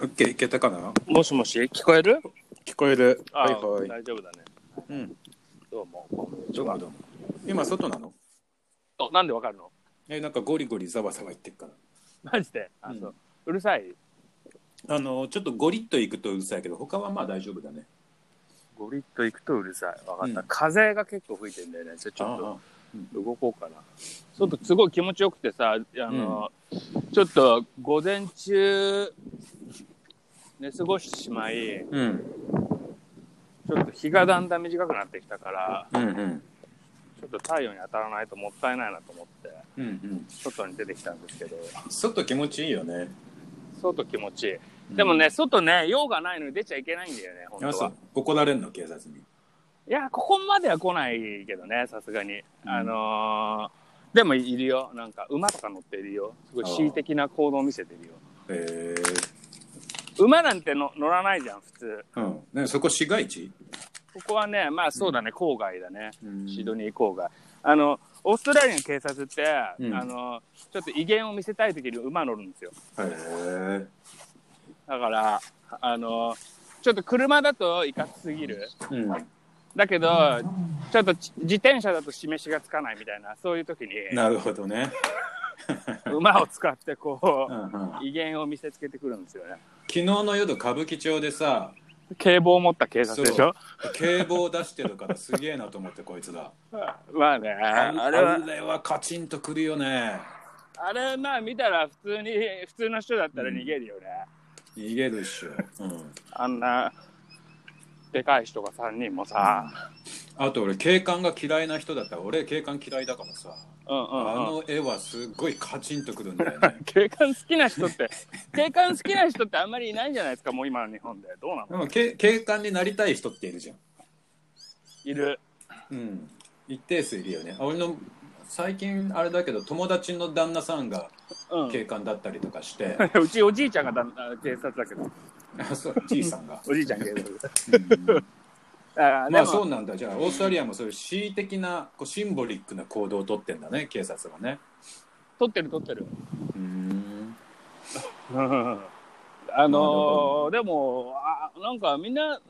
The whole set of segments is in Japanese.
オッケーいけたかな？もしもし、聞こえる？聞こえる。あはいはい。大丈夫だね。うん。どうも。どうもどうも。今外なの？おなんでわかるの？え、なんかゴリゴリざわざわ言ってるから。マジで？あ、うんそう。うるさい？あの、ちょっとゴリッといくとうるさいけど、他はまあ大丈夫だね。ゴリッと行くとうるさい。わかった。うん風が結構吹いてんだよね。じゃあちょっとあ動こうかな。外すごい気持ちよくてさ、あの、ちょっと午前中、寝過ごしてしまい、あうん。ちょっと日がだんだん短くなってきたから、うんうん。ちょっと太陽に当たらないともったいないなと思って、うんうん。外に出てきたんですけど、外気持ちいいよね。外気持ちいい。でもね、外ね、用がないのに出ちゃいけないんだよね、本あ、当は。怒られんの警察に。いや、ここまでは来ないけどね、さすがに。あのー、でもいるよ。なんか、馬とか乗っているよ。すごい恣意的な行動を見せてるよ。へえ。馬なんての乗らないじゃん、普通。うん。ね、そこ市街地？ここはね、まあそうだね、郊外だね。うんシドニー郊外。あの、オーストラリアの警察って、うんあの、ちょっと威厳を見せたい時に馬乗るんですよ。へえ。だから、あの、ちょっと車だといかつすぎる。うん。だけど、ちょっとち自転車だと示しがつかないみたいな、そういう時に、なるほどね。馬を使ってこうんうんう、威厳を見せつけてくるんですよね。昨日の夜歌舞伎町でさ警棒を持った警察でしょ？警棒出してるからすげえなと思ってこいつだ まあね、ああれはあ、れはカチンとくるよね。あれまあ見たら普通に、普通の人だったら逃げるよね。逃げるっしょ、うん、あんな、でかい人が3人もさ、あと俺警官が嫌いな人だった。ら俺警官嫌いだからさうんうんあうん。の絵はすっごいカチンとくるんだよね 警官好きな人って、警官好きな人ってあんまりいないんじゃないですか、もう今の日本で。どうなの？でもけ警官になりたい人っているじゃんいる。うん一定数いるよね俺の最近あれだけど友達の旦那さんがうん。警官だったりとかして、うちおじいちゃんがだあ警察だけど、あそうじいさんが おじいちゃん警察。あでもまあそうなんだ。じゃあオーストラリアもそういう恣意的なこうシンボリックな行動をとってんだね警察がね。撮ってる撮ってる。うんうん。あのー、でもあ、なんかみんな、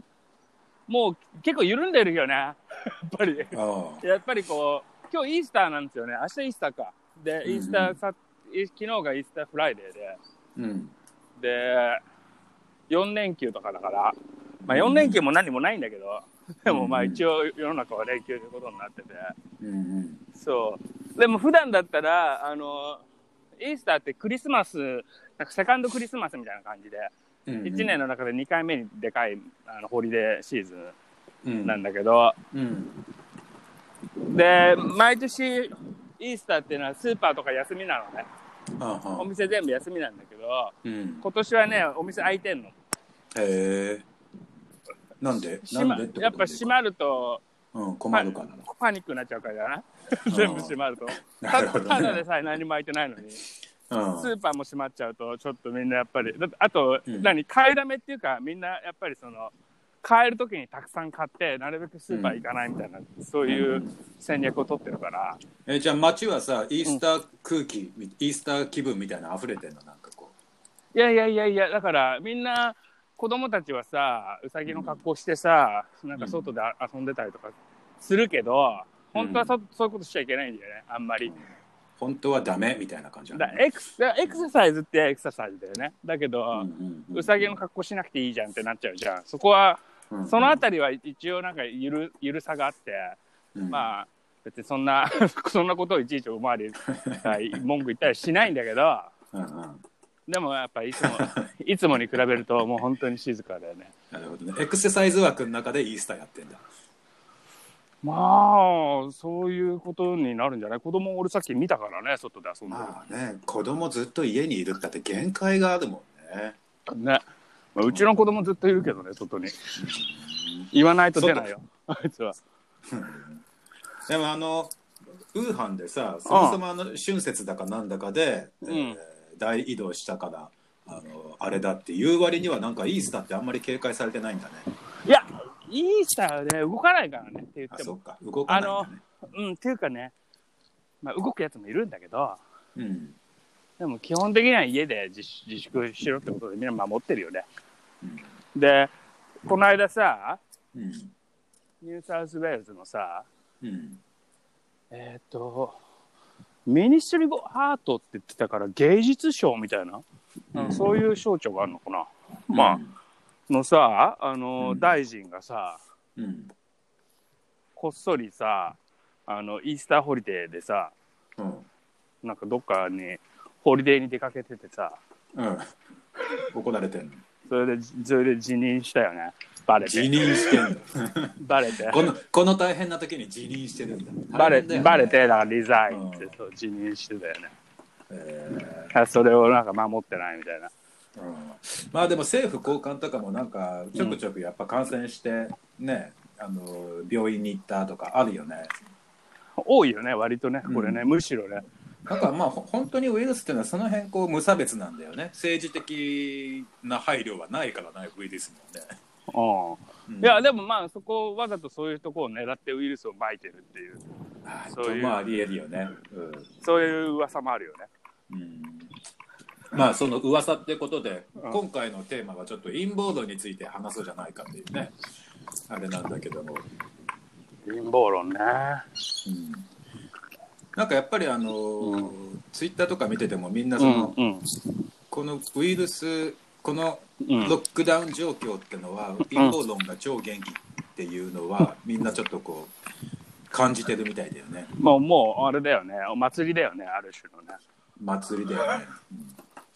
もう結構緩んでるよね。やっぱり。あやっぱりこう、今日イースターなんですよね。明日イースターか。で、イースターさ、い昨日が Easter Friday で、あうん。で、4連休とかだから、まあ4連休も何もないんだけど、でもまあ一応世の中は連休ということになってて、うんうん。そう。でも普段だったら、あの、イースターってクリスマス、なんか second Christmas みたいな感じで、うんうん。1年の中で2回目にでかいあのホリデーシーズうん。ンなんだけど、うん。で、毎年イースターっていうのはスーパーとか休みなのね。お店全部休みなんだけど、うん。今年はね、お店開いてんの。へえなんで？なんでってことやっぱ閉まるとうん困るからな。パニックになっちゃうから。じゃない全部閉まると。なるほどね。たただでさえ何も開いてないのに。うん。スーパーも閉まっちゃうと、ちょっとみんなやっぱり、だあと、うん何、買いだめっていうか、みんなやっぱりその、買えるときにたくさん買って、なるべくスーパー行かないみたいな、そういう戦略を取ってるから、えじゃあ街はさイースター空気、イースター気分みたいなの溢れてんの？なんかこいやいやいやいや、だからみんな、子供たちはさ、うさぎの格好してさ、なんか外で遊んでたりとかするけど、本当はそ,、そういうことしちゃいけないんだよね、あんまり。う本当はダメみたいな感じだエクエクササイズってエクササイズだよね。だけど、うんうんうんうさぎの格好しなくていいじゃんってなっちゃうじゃん。そこは、うんそのあたりは一応なんかゆるゆるさがあって、うん。まあ別にそんな そんなことをいちいちおまわりが文句言ったりしないんだけどうんうんでもやっぱいつも いつもに比べるともう本当に静かだよね。なるほどね。エクササイズ枠の中でイースターやってんだ。まあそういうことになるんじゃない？子供俺さっき見たからね外で遊んでる、まあね子供ずっと家にいるったって限界があるもんね。ね、まあ、うちの子供ずっといるけどね外に。言わないと出ないよあいつは。でもあのウーハンでさそもそもあの春節だかなんだかで、えーうん大移動したからあのあれだっていう割にはなんかイースターってあんまり警戒されてないんだね。いやイースターはね動かないからねって言っても。あそっか。動かないんだね。うんっていうかね、まあ、動くやつもいるんだけど。うん。でも基本的には家で自粛しろってことでみんな守ってるよね。で、この間さ、うん。ニューサウスウェールズのさ、うん。えっ、と、 Ministry of Art って言ってたから芸術賞みたいな、なん。かそういう省庁があるのかな？まあ、のさ、あの、うん。大臣がさ、うん。こっそりさ、あの、イースターホリデーでさ、うん。なんかどっかに、ホリデーに出かけててさ、うん。怒られてんのそれで、それで辞任したよね。バレ辞て。任してんだ バレて。このこの大変な時に辞任してるんだバレバレて、だからリザインってうんそう辞任してたよね。えあそれをなんか守ってないみたいな。ーうんまあでも政府高官とかもなんかちょくちょくやっぱ感染してね、あの病院に行ったとかあるよね多いよね、割とね、これね、うんむしろね。なんかまあほ本当にウイルスっていうのはその辺こう無差別なんだよね。政治的な配慮はないからないウイルスもね、うん。うん。いや、でもまあ、そこをわざとそういうところを狙ってウイルスをまいてるっていう、あそういう。まあありえるよね、そういう噂もあるよね。うん。うんまあその噂ってことで、うん。今回のテーマはちょっと陰謀論について話そうじゃないかっていうね。あれなんだけども、陰謀論ね。うんなんかやっぱりあのーうツイッターとか見ててもみんなそうんの、うん。このウイルスこのうんロックダウン状況ってのは、陰謀論が超元気っていうのは、みんなちょっとこう感じてるみたいだよねもう、もう、あれだよね。お祭りだよね、ある種のね。祭りだよね、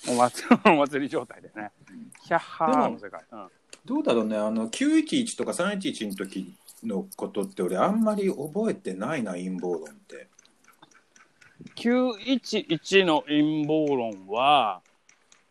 お祭り、お祭り状態でね。ヒャッハーの世界。うん。どうだろうねあの911とか311の時のことって俺あんまり覚えてないな陰謀論って911の陰謀論は、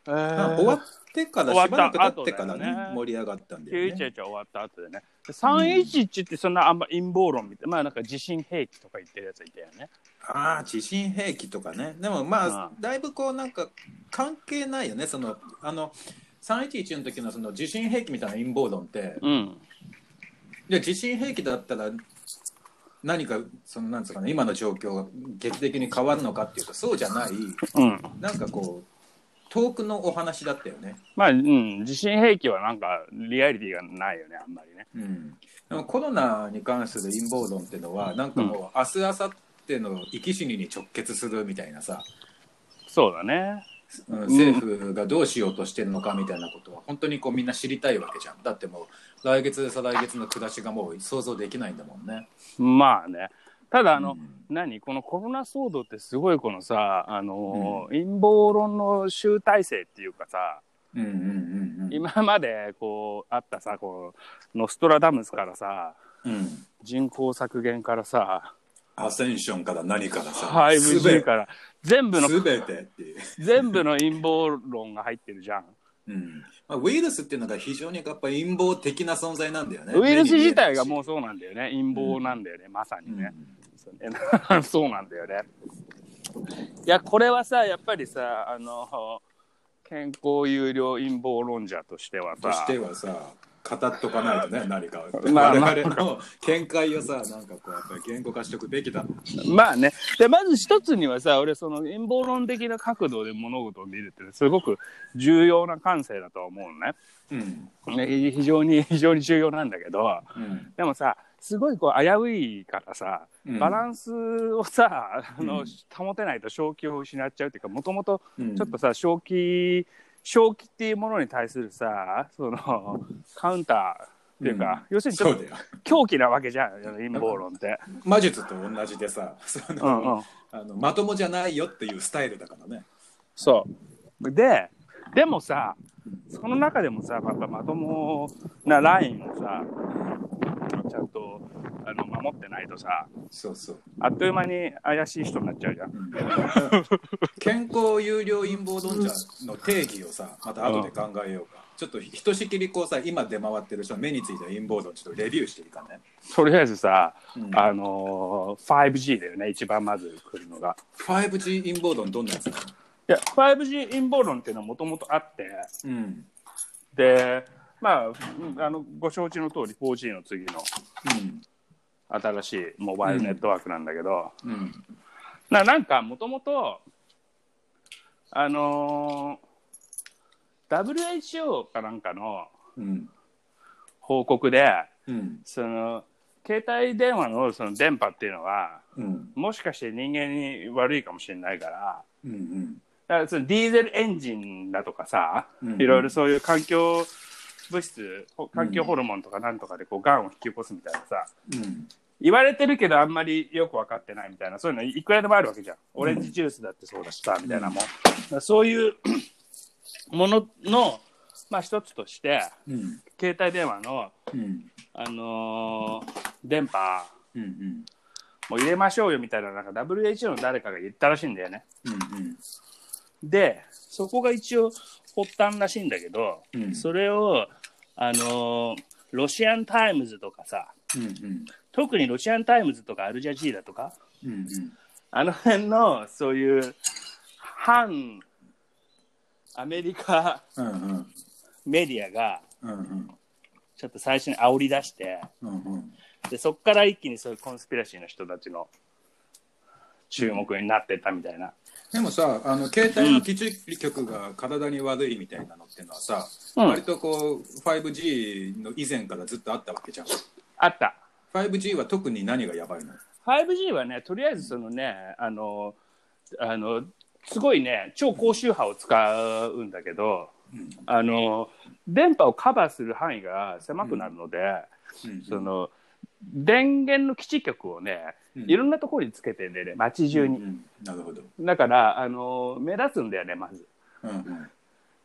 えー、あ終わってからしたばらく経ってからねね盛り上がったんだよね911は終わった後でね。で311ってそんなあんま陰謀論みたいまあなんか地震兵器とか言ってるやついたよね。ああ地震兵器とかねでもまあ、うだいぶこうなんか関係ないよねそのあの311の時のその地震兵器みたいな陰謀論ってうん。いや地震兵器だったら何かそのなんつうかな今の状況が劇的に変わるのかっていうとそうじゃないうん。なんかこう遠くのお話だったよね、まあ、うん。地震兵器はなんかリアリティがないよね、あんまりね。うん、でもコロナに関する陰謀論っていうのはなんかもう明日明後日の生き死にに直結するみたいなさ、そうだね。うん政府がどうしようとしてるのかみたいなことは本当にこうみんな知りたいわけじゃん。だってもう来月再来月の暮らしがもう想像できないんだもんね。まあね。ただ、あの、うん。何？このコロナ騒動ってすごいこのさ、あの、陰謀論の集大成っていうかさ、うんうんうんうん。今までこうあったさ、こう、ノストラダムスからさ、うん。人口削減からさ、アセンションから何からさ 5G から、全部の、すべてっていう、全部の陰謀論が入ってるじゃん。うんまあ、ウイルスっていうのが非常にやっぱ陰謀的な存在なんだよねウイルス自体がもううそうなんだよね。陰謀なんだよね、まさにんね。そうね そうなんだよね。いや、これはさ、やっぱりさ、あの、健康有料陰謀論者としてはさ、としてはさ語っとかないとね何かまあまあ。我々の見解をさなんかこうやっぱり言語化しておくべきだまあね。で、まず一つにはさ、俺、その陰謀論的な角度で物事を見るって、すごく重要な感性だとは思うのね。うん。ね非常に、非常に重要なんだけど、うん。でもさ、すごいこう危ういからさ、うん。バランスをさ、あのうん。保てないと正気を失っちゃうっていうか、もともとうん。ちょっとさ、正気、正気っていうものに対するさ、その、カウンターっていうか、要するにちょっと狂気なわけじゃん、陰謀論って。魔術と同じでさその、うんうん。あのまともじゃないよっていうスタイルだからねそう。で、でもさ、その中でもさ、やっぱまともなラインをさ、ちゃんとあの守ってないとさ、そうそう。あっという間に怪しい人になっちゃうじゃん。健康有料陰謀論者の定義をさまた後で考えようか、ちょっとひとしきりこうさ今出回ってる人の目についた陰謀論ちょっとレビューしていいかね、とりあえずさ、うん。あのー 5G だよね、一番まず来るのが。5G 陰謀論どんなやついや、5G 陰謀論っていうのはもともとあって、うん。で、まあ、うんあのご承知の通り 4G の次のうん新しいモバイルネットワークなんだけど、うん。ななんかもともとあのー WHO かなんかのうん。報告で、うん。その、携帯電話のその電波っていうのは、うん。もしかして人間に悪いかもしれないから、うんうん。だからそのディーゼルエンジンだとかさ、うん。いろいろそういう環境物質、ほ環境ホルモンとかなんとかでこう、癌を引き起こすみたいなさ、うん。言われてるけどあんまりよく分かってないみたいな、そういうのいくらでもあるわけじゃん。オレンジジュースだってそうだしさ、みたいなもん。そういうものの、まあ一つとして、うん。携帯電話の、うん。あのー電波うんうん。もう入れましょうよみたいな、なんか WHO の誰かが言ったらしいんだよね。うん。で、そこが一応発端らしいんだけど、うん。それを、あのーロシアンタイムズとかさ、うんうん。特にロシアンタイムズとかアルジャジーラとか、うんうん。あの辺のそういう反アメリカうんうん。メディアがうんうん。ちょっと最初に煽り出して、うんうん。でそこから一気にそういう conspiracy の人たちの注目になってったみたいな。でもさあの携帯の基地局が体に悪いみたいなのってのはさ、うん。割とこう 5G の以前からずっとあったわけじゃん。あった。5G は特に何がやばいの？5G はね、とりあえずそのね、あの、あの、すごいね、超高周波を使うんだけど、うん。あの、電波をカバーする範囲が狭くなるので、うん。その、電源の基地局をね、うん。いろんなところにつけてんでね、街中に。うんうん。なるほど、だから、あの、目立つんだよね、まず。うんうん。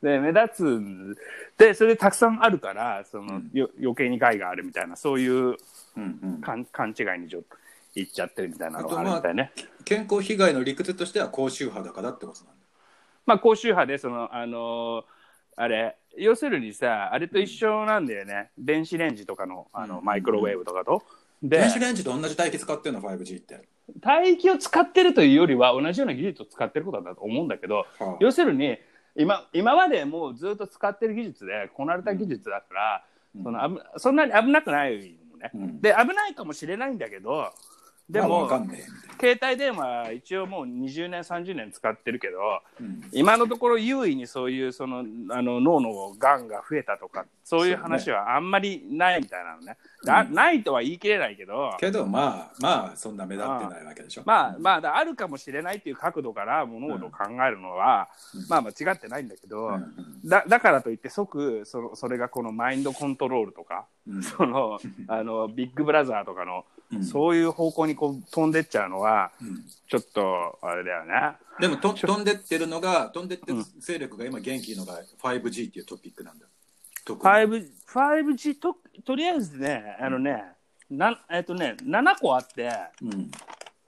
で、目立つんで、それたくさんあるから、その、うん。よ余計に害があるみたいな、そういううんうん。勘勘違いにちょっといっちゃってるみたいなのがあるみたいね。健康被害の理屈としては高周波だからってことなんだ。まあ、高周波で、その、あのーあれ、要するにさ、あれと一緒なんだよね。電子レンジとかの、あの、うんマイクロウェーブとかと。で電、子レンジと同じ帯域使ってるの 5G って、帯域を使ってるというよりは、同じような技術を使ってることだと思うんだけど、はあ。要するに、今、今までもうずっと使ってる技術で、こなれた技術だから、うん。その危そんなに危なくないのね。うん。で、危ないかもしれないんだけど、でまあも、わかんねえみたいな。携帯電話一応もう20年30年使ってるけどうん。今のところ優位にそういうそのあの脳のがんが増えたとかそういう話はあんまりないみたいなのね。だうんないとは言い切れないけど。けどまあまあそんな目立ってないわけでしょ。まあまあだあるかもしれないっていう角度から物事を考えるのは、うん。まあ間違ってないんだけど、うん。だだからといって即そのそれがこのマインドコントロールとかうん。そのあのビッグブラザーとかの、うん。そういう方向にこう飛んでっちゃうのはうん。ちょっとあれだよね。でもと飛んでってるのが飛んでってる勢力が今元気のが 5G っていうトピックなんだ。特に。5G 5G ととりあえずねあのねなえっとね7個あってうん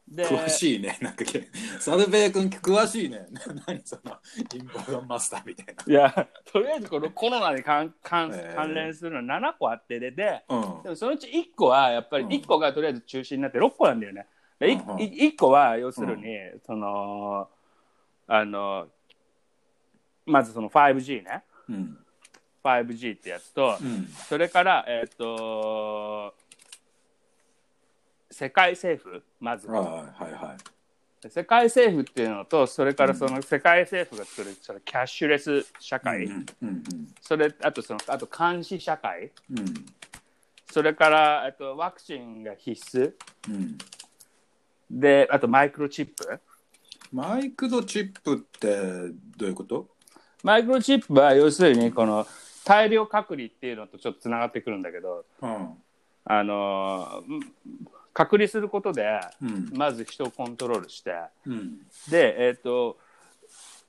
で詳しいね。なんかけサルベイ君詳しいね。何そのインボードンマスターみたいいやとりあえずこのコロナで関関関連するのは7個あってででなでもそのうち1個はやっぱりうん。1個がとりあえず中心になって6個なんだよね。でいうんうん。い1個は要するに、そのあのまずその 5G ね。うん。うん 5G ってやつと、うん。それからえっ、と世界政府まず、はいはいはい。世界政府っていうのとそれからその世界政府が作るそのキャッシュレス社会、うんうんそれあとそのあと監視社会。うん。うんそれからえっとワクチンが必須。うん。であとマイクロチップ。マイクロチップってどういうこと？マイクロチップは要するにこの大量隔離っていうのとちょっとつながってくるんだけどうん。あのうん隔離することでうん。まず人をコントロールしてうん。でえっ、と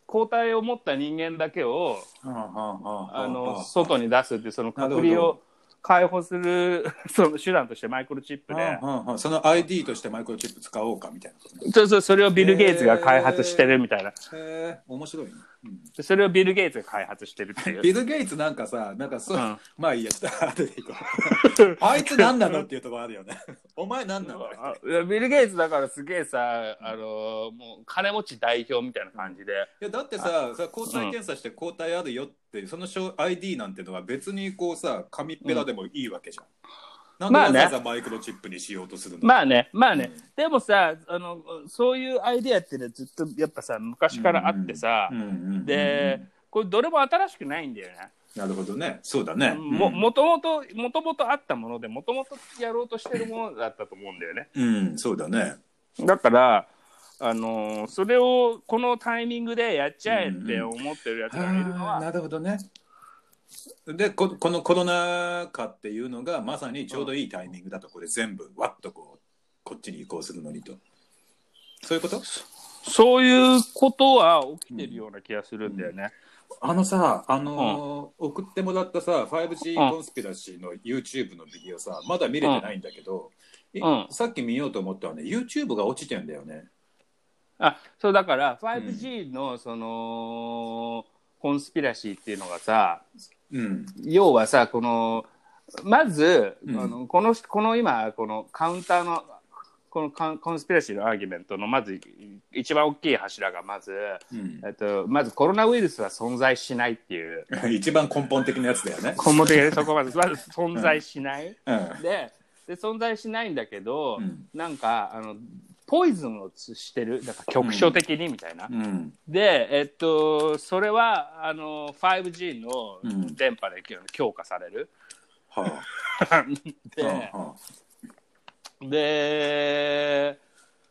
抗体を持った人間だけをはあのはあ外に出すっていうその隔離を解放する その手段としてマイクロチップで。その ID としてマイクロチップ使おうかみたいな。そうそうそれをビル・ゲイツが開発してるみたいな。へえ面白いね、うんでそれをビル・ゲイツが開発してるっていう。ビル・ゲイツなんかさなんかそう、うん。まあいいやちょっと後でいこう。あいつ何なのっていうところあるよね。お前何なのあいやビル・ゲイツだからすげえさあのもう金持ち代表みたいな感じで。いやだってささ抗体検査して抗体あるよってその証 ID なんてのは別にこうさ紙っぺらでもいいわけじゃん、なんでまあねわざわざマイクロチップにしようとするの、まあね、まあね、うん。でもさあの、そういうアイディアってね、ずっとやっぱさ、昔からあってさ、うんうんうんで、これ、どれも新しくないんだよね。なるほどね。そうだね、もうん。もともと、もともとあったもので、もともとやろうとしてるものだったと思うんだよね。うん。そうだね。だから、あのーそれをこのタイミングでやっちゃえって思ってるやつがいるのは、なるほどねでここのコロナ禍っていうのがまさにちょうどいいタイミングだとこれ全部わっとこうこっちに移行するのにと。そういうこと？そういうことは起きてるような気がするんだよね。あのさ、あのー送ってもらったさ 5G うん。コンスピラシーの YouTube のビデオさまだ見れてないんだけど、いうん。さっき見ようと思ったらね YouTube が落ちてんだよね。あそうだから 5G のその、コンスピラシーっていうのがさうん。要はさこのまず、うん。あのこのこの今このカウンターのこのカンコンスピラシーのアーギュメントのまず一番大きい柱がまず、うん。えっと、まずコロナウイルスは存在しないっていう。一番根本的なやつだよね。根本的にそこまで。まず存在しない、うん。でで存在しないんだけど、うん。なんかあのポイズンをしてるだから局所的にみたいな、うん。でえっとそれはあの 5G のうん電波で強化される、は で、あはで、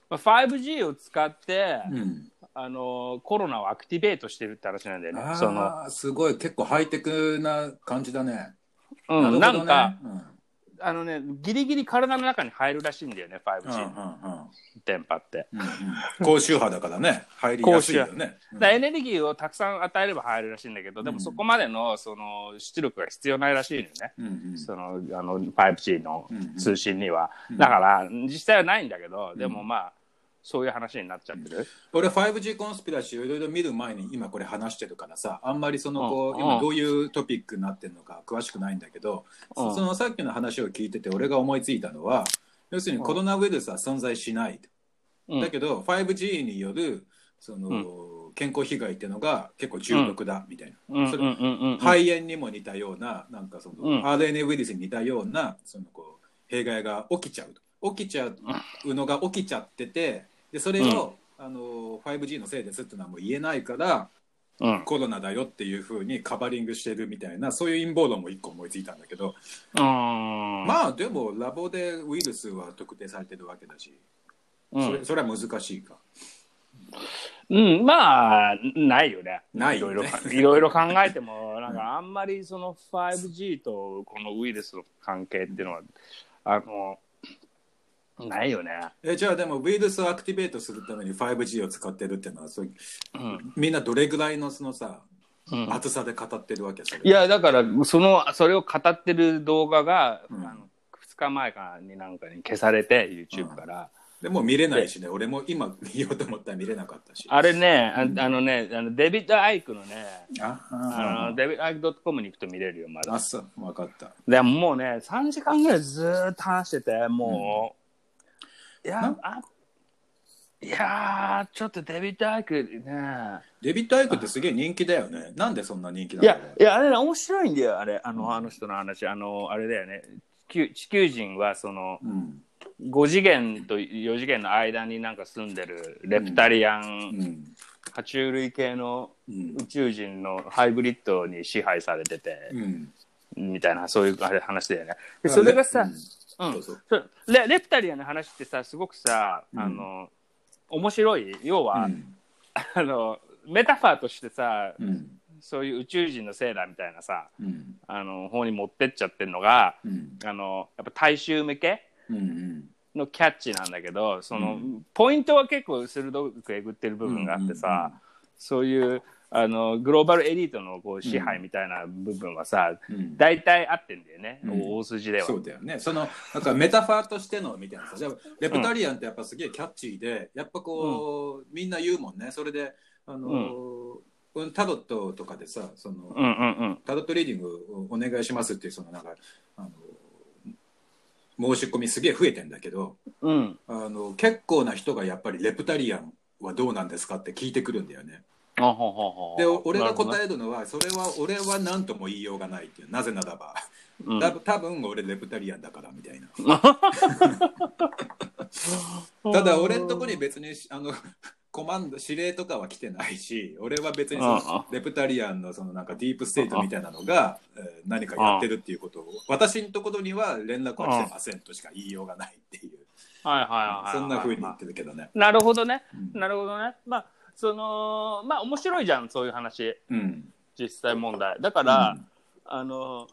まあ、5G を使って、あうん。あのコロナをアクティベートしてるって話なんだよね。その。ああすごい。結構ハイテクな感じだね。うん、るほどね。なんか、うんあのねギリギリ体の中に入るらしいんだよねうん 5G の。電波って。うんうん。高周波だからね。入りやすいよね。うん。だエネルギーをたくさん与えれば入るらしいんだけど、でもうんそこまでのその出力が必要ないらしいのよね。うんうん。そのあの 5G のうん通信には、うんだから実際はないんだけど、でもまあそういう話になっちゃってる、俺 5G コンスピラシーをいろいろ見る前に今これ話してるからさあんまりそのこううん。今どういうトピックになってるのか詳しくないんだけどうん。そのさっきの話を聞いてて俺が思いついたのは要するにコロナウイルスは存在しない。うん。だけど 5G によるその健康被害っていうのが結構重篤だみたいな。肺炎にも似たようななんかその、うん。RNA ウイルスに似たようなそのこう弊害が起きちゃうと。起きちゃうのが起きちゃっててでそれを、あの 5G のせいですっていうのはもう言えないからうん。コロナだよっていうふうにカバリングしてるみたいなそういう陰謀論も一個思いついたんだけど、うん。まあでもラボでウイルスは特定されてるわけだし、うん。それそれは難しいか。うん、まあ、ないよね。ないよね。いろいろ、いろいろ考えても、なんかあんまりその 5G とこのウイルスの関係っていうのは、あの、ないよね。えじゃあでもウイルスをアクティベートするために 5G を使ってるっていうのはそういううん。みんなどれぐらいのそのさうん。厚さで語ってるわけそれ。いや、だから、その、それを語ってる動画が、うん。あの2日前かになんかに消されて、YouTube から。でもう見れないしね。俺も今見ようと思ったら見れなかったし。あれね、ああのね、あのデビッド・アイクのね、ああのデビッド・アイク .com に行くと見れるよ、まだ。あ。そう。分かった。でももうね、3時間ぐらいずーっと話してて、もう、いやな、あ、いやー、ちょっとデビッド・アイクね、デビッド・アイクってすげえ人気だよね。なんでそんな人気ないのや、いや、あれね、面白いんだよ、あれ、あの、あの人の話、あの、あれだよね、地球地球人はその、うん。5次元と4次元の間になんか住んでるレプタリアうン、ん。爬虫類系のうん。宇宙人のハイブリッドに支配されてて、うん。みたいな、そういうあれ話だよね。でそれがさ、うん。そうそう。そう。レレプタリアンの話ってさすごくさ、うん。あの面白い。要は、うん。あのメタファーとしてさうん。そういう宇宙人のせいだみたいなさうん。あの方に持ってっちゃってるのがうん。あのやっぱ大衆向けうんのキャッチなんだけどその、うん。ポイントは結構鋭くえぐってる部分があってさ、そういうあのグローバルエリートのこう支配みたいな部分はさ、うん。大体合ってんだよね、うん。大筋では。そうだよね。そのなんかメタファーとしてのみたいなさ。じゃあレプタリアンってやっぱすげえキャッチーでやっぱこう、みんな言うもんね。それであのータロットとかでさその、うんうんうん。タロットリーディングお願いしますっていうそのなんかあの申し込みすげえ増えてんだけどうん。あの結構な人がやっぱりレプタリアンはどうなんですかって聞いてくるんだよね。で俺が答えるのはそれは俺は何とも言いようがないっていうなぜならば。うん。多分多分俺レプタリアンだからみたいな。ただ俺のとこに別にあのコマンド指令とかは来てないし俺は別にそのレプタリアンのそのなんかディープステートみたいなのがえー何かやってるっていうことを私のところには連絡は来てませんとしか言いようがないっていう。はいはいはいはい。そんな風に言ってるけどね。なるほどね。うん。なるほどね。まあ、その、まあ面白いじゃん、そういう話。うん。実際問題。だから、あの、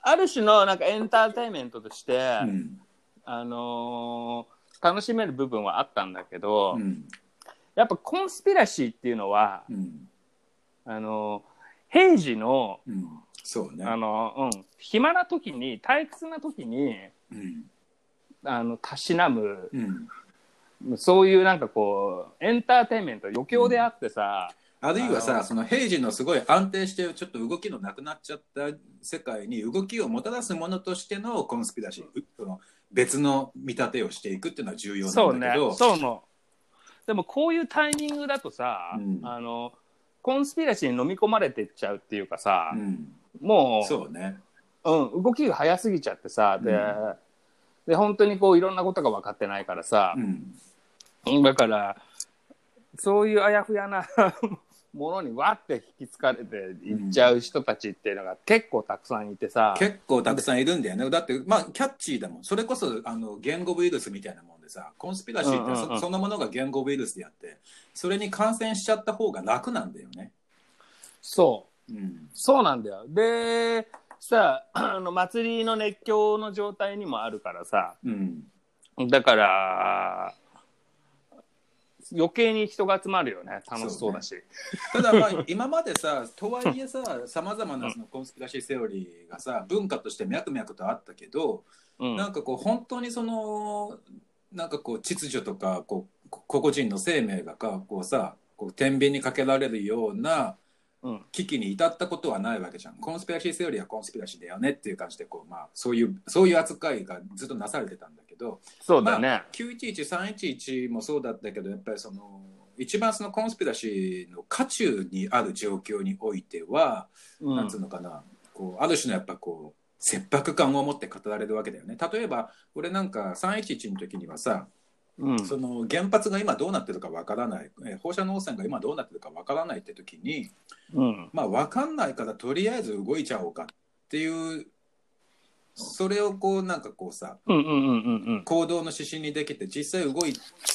ある種のなんかエンターテインメントとして、うん。あのー楽しめる部分はあったんだけど、うん。やっぱコンスピラシーっていうのは、うん。あの平時の、うん。そうね。あの、うん、暇な時に、退屈な時に、うん。あの、たしなむ、うんそういうなんかこう、エンターテインメント、余興であってさ、あるいはさその平時のすごい安定してちょっと動きのなくなっちゃった世界に動きをもたらすものとしてのコンスピラシーその別の見立てをしていくっていうのは重要そうんねなだけど、そうの。でもこういうタイミングだとさ、うん。あの、コンスピラシーに飲み込まれてっちゃうっていうかさ、うん。もう、そうね。うん、動きが早すぎちゃってさ、で、うん。で、本当にこういろんなことが分かってないからさう、んだから、そういうあやふやな。ものにわって引きつかれていっちゃう人たちっていうのが結構たくさんいてさ、結構たくさんいるんだよね。だってまあキャッチーだもん。それこそあの言語ウイルスみたいなもんでさコンスピラシーってそ,、うんうんうん。そのものが言語ウイルスであってそれに感染しちゃった方が楽なんだよね。そう。うん。そうなんだよ。で、さ、あの、祭りの熱狂の状態にもあるからさ、うん。だから、余計に人が集まるよね。楽しそうだし。ただまあ 今までさとはいえささまざまなそのコンスピラシーセオリーがさ文化として脈々とあったけど、うん。なんかこう本当にそのなんかこう秩序とかこうこ個々人の生命がかこうさこう天秤にかけられるようなうん危機に至ったことはないわけじゃん。コンスピラシーセオリーはコンスピラシーだよねっていう感じでこう、まあ、そういうそういう扱いがずっとなされてたんだけど、そうだね。911311もそうだったけどやっぱりその一番そのコンスピラシーの渦中にある状況においては、うん。なんつうのかなこうある種のやっぱこう切迫感を持って語られるわけだよね。例えば俺なんか311の時にはさ、うん。その原発が今どうなってるかわからないえー放射能汚染が今どうなってるかわからないって時にうん。まあわかんないからとりあえず動いちゃおうかっていうそれをこうなんかこうさうんうんうんうんうん。行動の指針にできて実際動い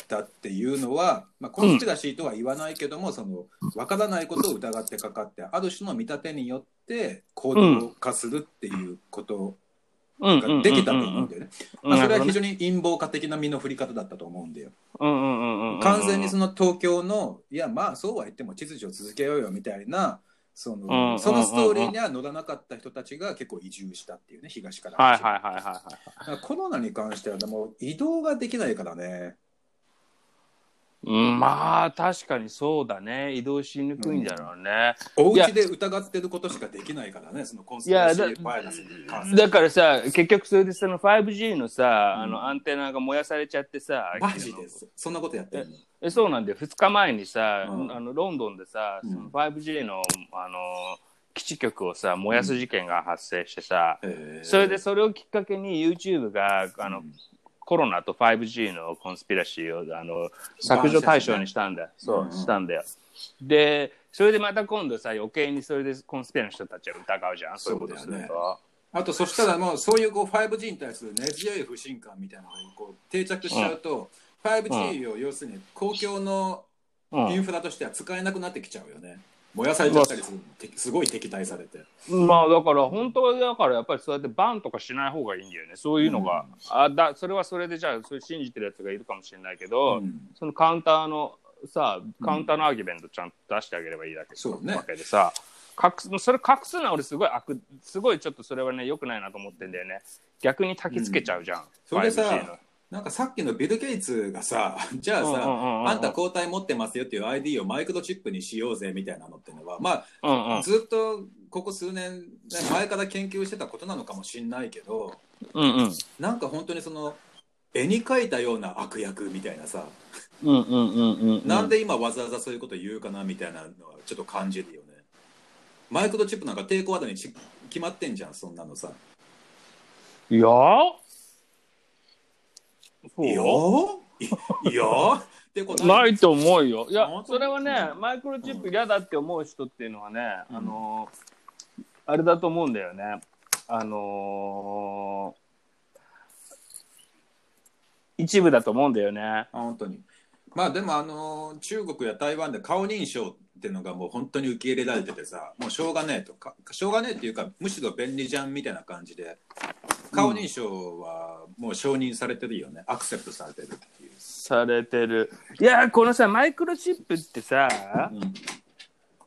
たっていうのは、まあ、コンスピラシーとは言わないけども、その分からないことを疑ってかかってある種の見立てによって行動化するっていうことうんができたと思うんだよね。まあ、それは非常常に陰謀家的な身の振り方だったと思うんだよ。完全にその東京のいやまあそうは言っても秩序を続けようよみたいなそうんのそのストーリーには乗らなかった人たちが結構移住したっていうね東からコロナに関してはでも移動ができないからね。うん、まあ確かにそうだね。移動しにくいんだろうね、おいや家で疑ってることしかできないからね、そのコンスピラシーバイアスに。だからさ結局それでその 5G のさ、うん。あのアンテナが燃やされちゃってさマジです。そんなことやってるの？えそうなんだよ。2日前にさ、うん。あのロンドンでさ、うん。その 5G のあの基地局をさ燃やす事件が発生してさ、へー。それでそれをきっかけに YouTube があの、うんコロナと 5G のコンスピラシーをあの削除対象にしたんだよ。そう、うんしたんだよ。で、それでまた今度さ、余計にそれでコンスピラの人たちを疑うじゃん、そういうことすると。あと、そしたらもうそういうこう 5G に対する根強い不信感みたいなのがこう定着しちゃうと、5G を要するに公共のうんインフラとしては使えなくなってきちゃうよね。燃やされちゃったりするのてすごい敵対されて。まあだから本当はだからやっぱりそうやってバンとかしない方がいいんだよね。そういうのが、あだそれはそれでじゃあそれ信じてるやつがいるかもしれないけど、うん。そのカウンターのさカウンターのアーギュメントちゃんと出してあげればいいだけ、そうね。わけでさ隠すそれ隠すのは俺すごい悪すごいちょっとそれはね良くないなと思ってんだよね。逆に焚きつけちゃうじゃん、それでさ 5G のなんかさっきのビル・ゲイツがさ、じゃあさ、うんうんうんうんあんた抗体持ってますよっていう ID をマイクロチップにしようぜみたいなのってのは、まあ、うんうん。ずっとここ数年前から研究してたことなのかもしれないけど、うんうん。なんか本当にその、絵に描いたような悪役みたいなさ、うんうんうんうんなんで今わざわざそういうこと言うかなみたいなのはちょっと感じるよね。マイクロチップなんか抵抗あるにち決まってんじゃん、そんなのさ。いやいや？いいや？ってことないと思うよ。いやそれはねう、んマイクロチップ嫌だって思う人っていうのはね、うん。あのー、あれだと思うんだよね。あのー、一部だと思うんだよね。あ本当に。まあでもあの中国や台湾で顔認証っていうのがもう本当に受け入れられててさもうしょうがねえとかしょうがねえっていうかむしろ便利じゃんみたいな感じで顔認証はもう承認されてるよね、アクセプトされてるっていう、されてる。いや、このさ、マイクロチップってさ、うん。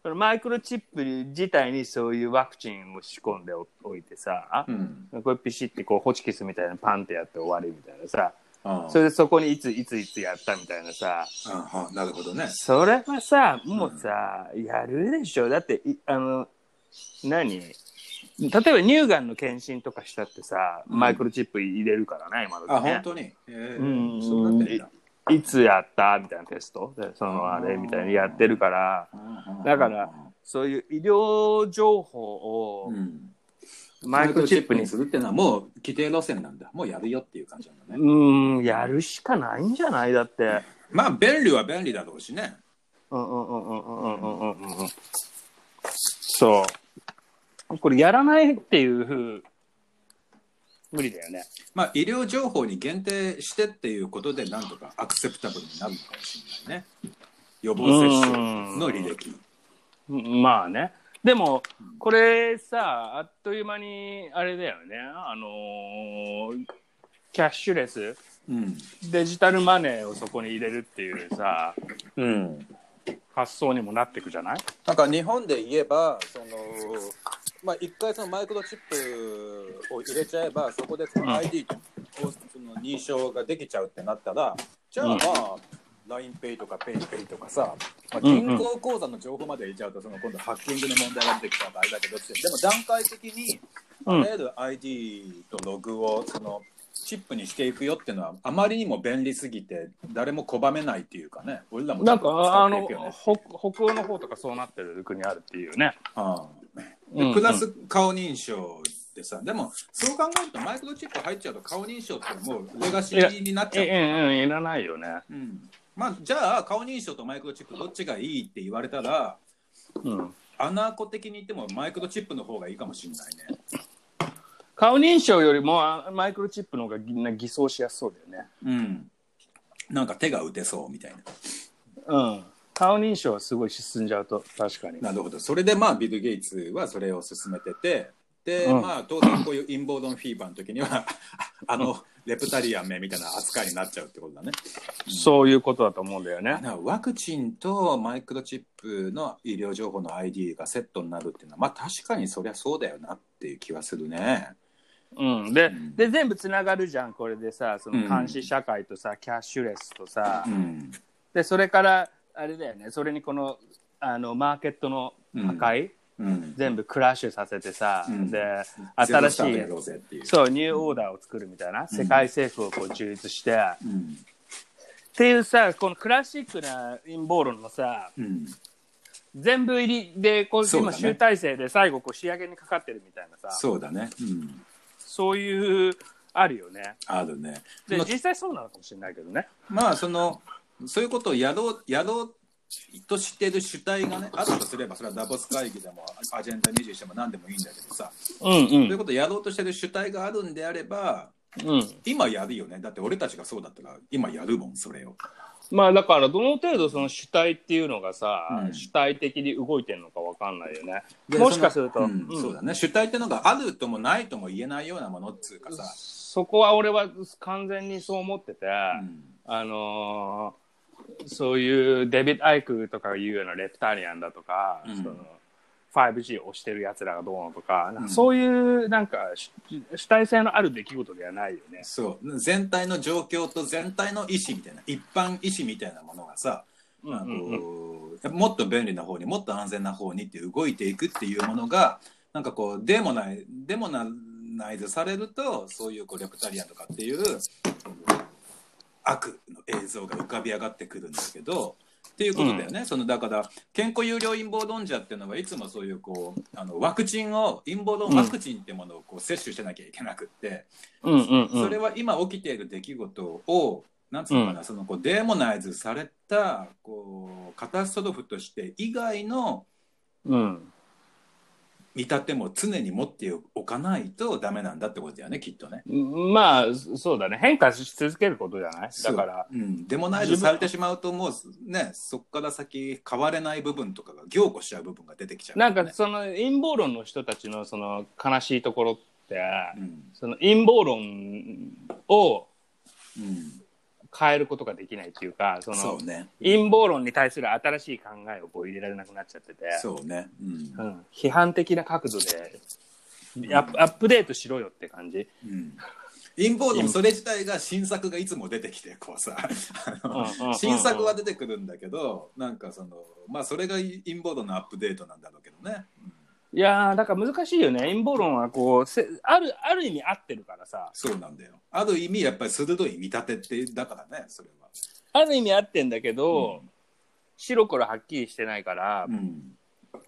このマイクロチップ自体にそういうワクチンを仕込んでおいてさ、うん。これピシってこうホチキスみたいなパンってやって終わりみたいなさ、あそれでそこにいついついつやったみたいなさ、ああなるほどね。それはさ、もうさ、やるでしょ。だって、いあの、何？例えば乳がんの検診とかしたってさ、うん。マイクロチップ入れるからね、今のあね本。当に？ええうん。そうなってんだ。いつやった？みたいなテスト？でそのあれみたいにやってるから、だからそういう医療情報をうん。マイクロチップに、するっていうのはもう規定路線なんだ。もうやるよっていう感じなんだね、うん、やるしかないんじゃない？だって。まあ便利は便利だろうしね。うんうんうんうんうんうんうんうんうん。そう。これやらないっていうふう、無理だよね。まあ医療情報に限定してっていうことでなんとかアクセプタブルになるのかもしれないね。予防接種の履歴。うん。まあね。でも、これさ、あっという間に、あれだよね。あのーキャッシュレス、うん。デジタルマネーをそこに入れるっていうさ、うん。発想にもなっていくじゃない？なんか日本で言えばそのまあ一回そのマイクロチップを入れちゃえばそこでその ID をその認証ができちゃうってなったらじゃあまあ、LINEPay とか PayPay とかさ、まあ、銀行口座の情報まで入れちゃうとその今度ハッキングの問題が出てきちゃうとあれだけどでも段階的にあうんらゆる ID とログをそのチップにしていくよっていうのはあまりにも便利すぎて誰も拒めないっていうかね。俺らもなんか、あの、北北欧の方とかそうなってる国あるっていうね。ああうんうんでプラス顔認証でさ、でもそう考えるとマイクロチップ入っちゃうと顔認証ってもうレガシーになっちゃう、ええうん、いらないよね。うんまあ、じゃあ顔認証とマイクロチップどっちがいいって言われたらうん。アナーコ的に言ってもマイクロチップの方がいいかもしれないね顔認証よりもあマイクロチップの方がぎ偽装しやすそうだよね。うんなんか手が打てそうみたいなうん。顔認証はすごい進んじゃうと、確かに。なるほど。それでまあビル・ゲイツはそれを進めててで、うん。まあ当然こういう陰謀論フィーバーの時には あのレプタリアン名みたいな扱いになっちゃうってことだね。そういうことだと思うんだよね。なワクチンとマイクロチップの医療情報の ID がセットになるっていうのはまあ確かにそりゃそうだよなっていう気はするね。うん。で、うん。で、全部つながるじゃん、これでさ、そうん。の監視社会とさ、キャッシュレスとさ、うん。で、それから、あれだよね、それにこの、あの、マーケットの破壊、うん、全部クラッシュさせてさ、うん。で、新しい。そう、ニューオーダーを作るみたいな、世界政府をこう中立して、っうん。ていうさ、このクラシックな陰謀論のさ、うん。全部入りで、こう今集大成で最後こう仕上げにかかってるみたいなさ、そうだね、うん、そういう、あるよね。あるね。で、まあ。実際そうなのかもしれないけどね。まあそのそういうことをやろうやろうとしてる主体がねあるとすればそれはダボス会議でもアジェンダ20しても何でもいいんだけどさ、うんそういうことをやろうとしてる主体があるんであればうん。うん。今やるよねだって俺たちがそうだったら今やるもんそれを。まあだから、どの程度その主体っていうのがさ、うん主体的に動いてるのかわかんないよね。でもしかすると、うんうんそうだね主体ってのがあるともないとも言えないようなものっつうかさ、そこは俺は完全にそう思ってて、うんあのーそういうデビッド・アイクとかいうようなレプタリアンだとか、うん。その 5G を推してるやつらがどうのとか、うん。そういうなんか主主体性のある出来事ではないよね。そう。全体の状況と全体の意思みたいな一般意思みたいなものがさ、うんうんうん。こうもっと便利な方にもっと安全な方にって動いていくっていうものがなんかこうデモナイデモナナイズされるとそういうこうレプタリアンとかっていう悪の映像が浮かび上がってくるんだけどっていうことだよね、そのだから健康有料陰謀論者っていうのはいつもそういうこうあのワクチンを陰謀論ワクチンってものをこう接種してなきゃいけなくって、うんうんうん。それは今起きている出来事をなんつうのかな、そのこうデーモナイズされたこうカタストロフとして以外のうん。見立ても常に持っておかないとダメなんだってことだよねきっとね。まあ、そうだね。変化し続けることじゃない？だから。そう、うん、デモナイズされてしまうともうねそこから先変われない部分とかが凝固しちゃう部分が出てきちゃう、なんかその陰謀論の人たちのその悲しいところって、うんその陰謀論をうん、変えることができないっていうか、そのそうね。陰謀論に対する新しい考えをこう入れられなくなっちゃってて、そうね、うん。うん、批判的な角度でアップアップデートしろよって感じ。うん。陰謀論それ自体が新作がいつも出てきてこうさ。新作は出てくるんだけどなんかそのまあそれが陰謀論のアップデートなんだろうけどね、うんいやーだから難しいよね。陰謀論はこうせあるある意味合ってるからさ。そうなんだよ。ある意味やっぱり鋭い見立てってだからねそれは、ある意味合ってんだけど、うん。白黒はっきりしてないから、うん。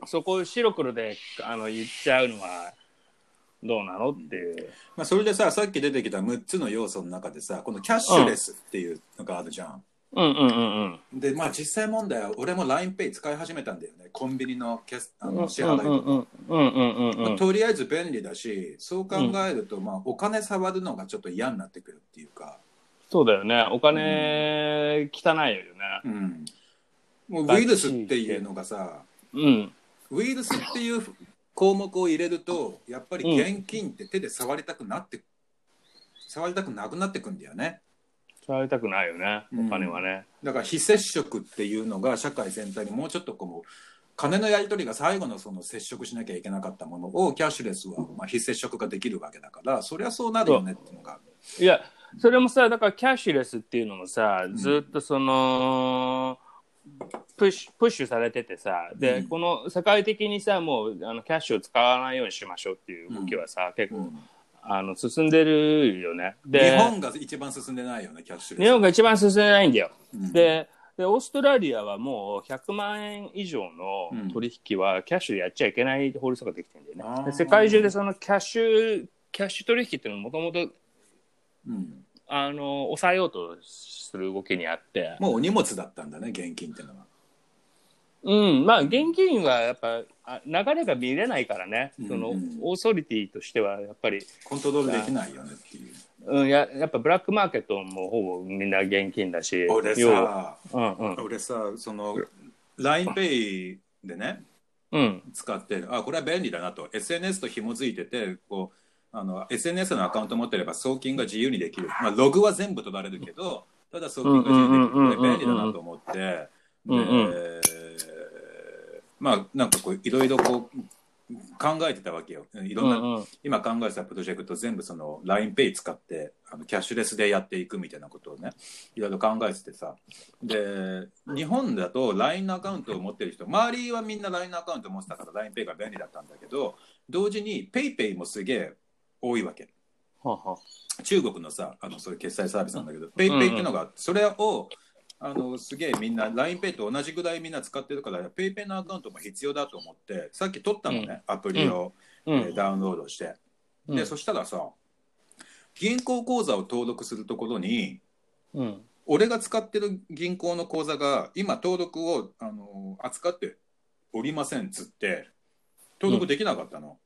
そこを白黒であの言っちゃうのはどうなのっていう。まあ、それでささっき出てきた6つの要素の中でさこのキャッシュレスっていうのがあるじゃん、うんうんうんうん。でまあ実際問題は俺も LINEPay 使い始めたんだよね。コンビニのキャスあうんの支払いとか、うんうんうんうんうんまあとりあえず便利だしそう考えると、まあ、お金触るのがちょっと嫌になってくるっていうか、そうだよね。お金汚いよね。うん、もうウイルスっていうのがさうん。ウイルスっていう項目を入れるとやっぱり現金って手で触りたくなって、触りたくなくなってくんだよね触りたくないよね。うん。お金はね。だから非接触っていうのが社会全体にもうちょっとこう金のやり取りが最後のその接触しなきゃいけなかったものをキャッシュレスはまあ非接触ができるわけだからそりゃそうなるよねっていうのが。いや、それもさ、だからキャッシュレスっていうのもさ、ずっとその、プッシュ、プッシュされててさ、で、うん。この世界的にさ、もうあのキャッシュを使わないようにしましょうっていう動きはさ、結構、あの、進んでるよね。で、日本が一番進んでないよねキャッシュレス。日本が一番進んでないんだよ。うん。で、で、オーストラリアはもう100万円以上の取引はキャッシュでやっちゃいけない法律ができてるんだよね。世界中でそのキャッシュ、キャッシュ取引っていうのもともと、うん。あの、抑えようとする動きにあって、もうお荷物だったんだね現金っていうのはうん、まあ、現金はやっぱ、あ流れが見れないからね、うん。そのうん、オーソリティとしてはやっぱり、コントロールできないよねっていう。うん、ややっぱブラックマーケットもほぼみんな現金だし、俺さうんうん、俺さその LINEPay でねうん、使ってあこれは便利だなと。SNS と紐づいててこうあの SNS のアカウント持ってれば送金が自由にできる、まあ、ログは全部取られるけどただ送金が自由にできる。これ便利だなと思って。でうんうんまあなんかこういろいろこう考えてたわけよ。いろんな、うんうん。今考えてたプロジェクト全部その LINEPay 使ってあのキャッシュレスでやっていくみたいなことをねいろいろ考えててさ。で日本だと LINE のアカウントを持ってる人周りはみんな LINE のアカウントを持ってたから LINEPay が便利だったんだけど同時に PayPay もすげえ多いわけ。はは中国のさあのそういう決済サービスなんだけど PayPay っていうのがそれをあのすげえみんな LINEPay と同じぐらいみんな使ってるから PayPay のアカウントも必要だと思ってさっき取ったのね、アプリを、うん。えーダウンロードして。で、うん。そしたらさ銀行口座を登録するところにうん。俺が使ってる銀行の口座が今登録を、あのー扱っておりませんっつって登録できなかったの、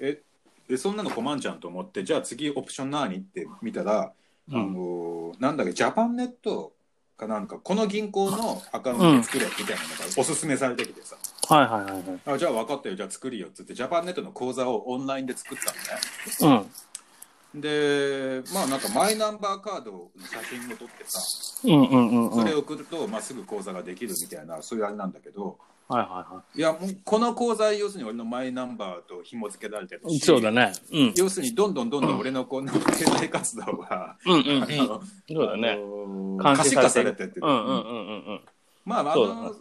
ええそんなの困んじゃんと思ってじゃあ次オプション何って見たら、うあのーなんだっけジャパンネットかなんかこの銀行のアカウントで作れみたいなのがおすすめされてきてさ、はいはいはいはい。あじゃあ分かったよ。じゃあ作るよっつってジャパンネットの口座をオンラインで作ったのね。うん。でまあなんかマイナンバーカードの写真を撮ってさうんうんうんうん。それを送ると、まあ、すぐ口座ができるみたいなそういうあれなんだけどはいはいはい。やもうこの口座要するに俺のマイナンバーと紐付けられてるしそうだね。うん。要するにどんどんどんどん俺のこの経済活動は、うんうんうん。あのそうだね。あの監可視化視されてって、うんうんうんうんうん。まああそうだね。の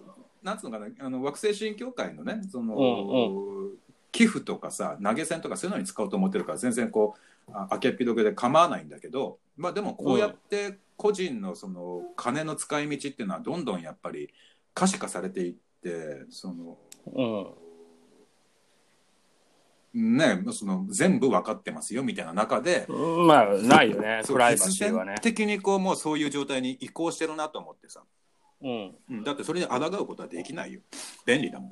なんつうのかなあの惑星新協会のねその、うん。寄付とかさ投げ銭とかそういうのに使おうと思ってるから全然こうあ開けっぴどけで構わないんだけどまあでもこうやって個人のその金の使い道っていうのはどんどんやっぱり可視化されていってそのうん。ねその全部分かってますよみたいな中でまあ、ないよね、プライバシーはね。的にこうもうそういう状態に移行してるなと思ってさ、うん。うん、だってそれに抗うことはできないよ。便利だもん。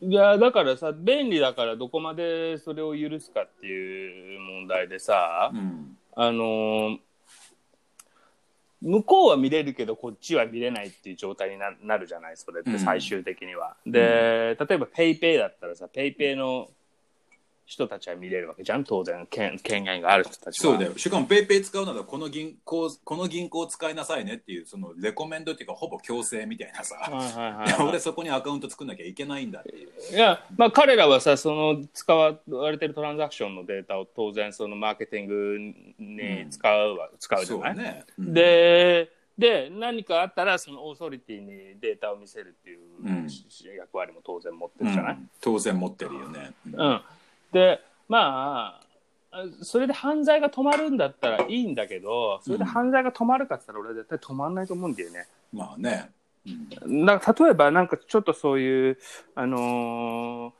いや、だからさ、便利だからどこまでそれを許すかっていう問題でさ、うん。あのー向こうは見れるけどこっちは見れないっていう状態にななるじゃないそれって最終的には。で、例えば PayPay だったらさ PayPay の人たちは見れるわけじゃん。当然権権限がある人たちは。そうだよ。しかも PayPay 使うならこの銀行この銀行を使いなさいねっていうそのレコメンドっていうかほぼ強制みたいなさ、はいはい 俺そこにアカウント作んなきゃいけないんだっていう。いや、まあ、彼らはさ、その使われてるトランザクションのデータを当然、そのマーケティングに使うわ、使うじゃない、ね、うん。で、で、何かあったら、そのオーソリティにデータを見せるっていううん。役割も当然持ってうるじゃない、ん。当然持ってるよね、うん。うん。で、まあ、あそれで犯罪が止まるんだったらいいんだけど、それで犯罪が止まるかって言ったら、俺は絶対止まんないと思うんだよね。まあね、うん。だから例えばなんかちょっとそういう、あのー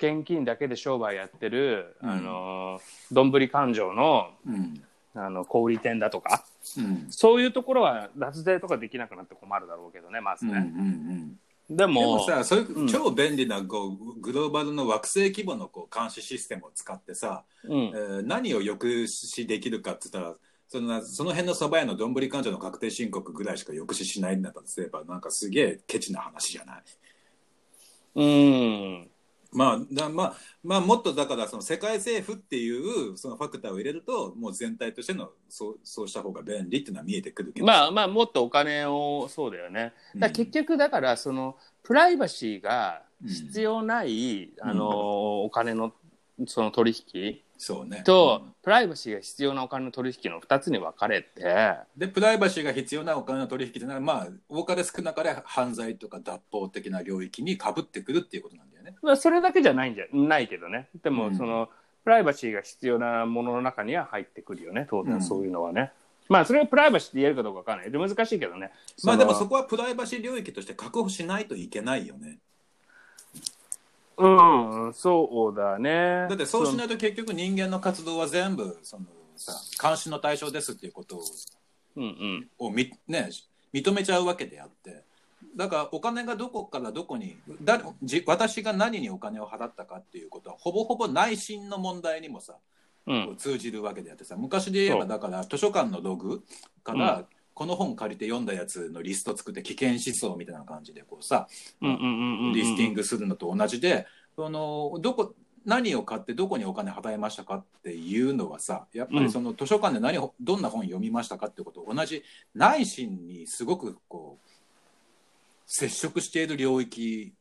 現金だけで商売やってる、うんあのーどんぶり勘定のうん。あの小売店だとかうん。そういうところは脱税とかできなくなって困るだろうけどねまずうんうんうね、んででももさそういううん。超便利なこうグローバルの惑星規模のこう監視システムを使ってさ、うん。えー何を抑止できるかって言ったらそのその辺のそば屋のどんぶり勘定の確定申告ぐらいしか抑止しないんだとすればなんかすげえケチな話じゃない？うんまあだまあまあもっとだからその世界政府っていうそのファクターを入れるともう全体としてのそうそうした方が便利っていうのは見えてくるけど。まあまあもっとお金をそうだよね。だ結局だからそのプライバシーが必要ない、うん。あのお金のその取引そうね。と、プライバシーが必要なお金の取引の2つに分かれて、でプライバシーが必要なお金の取引っていうのはまあ多かれ少なかれ犯罪とか脱法的な領域にかぶってくるっていうことなんだよね。まあ、それだけじゃないんじゃないけどね。でも、うん。そのプライバシーが必要なものの中には入ってくるよね。当うん。然そういうのはね、まあそれをプライバシーって言えるかどうか分からない。で難しいけどね。まあでもそここはプライバシー領域として確保しないといけないよね。うんそうだね。だってそうしないいと結局人間の活動は全部そのさ監視の対象ですっていうことをうんうん。をみ、ね、認めちゃうわけであって。だからお金がどこからどこにだじ私が何にお金を払ったかっていうことはほぼほぼ内心の問題にもさうん。通じるわけであってさ昔で言えばだから図書館のログから、この本借りて読んだやつのリスト作って危険思想みたいな感じでこうさ、うんうんうんうんリスティングするのと同じで、そのどこ何を買ってどこにお金払いましたかっていうのはさやっぱりその図書館で何をどんな本読みましたかってことと同じ内心にすごくこう接触している領域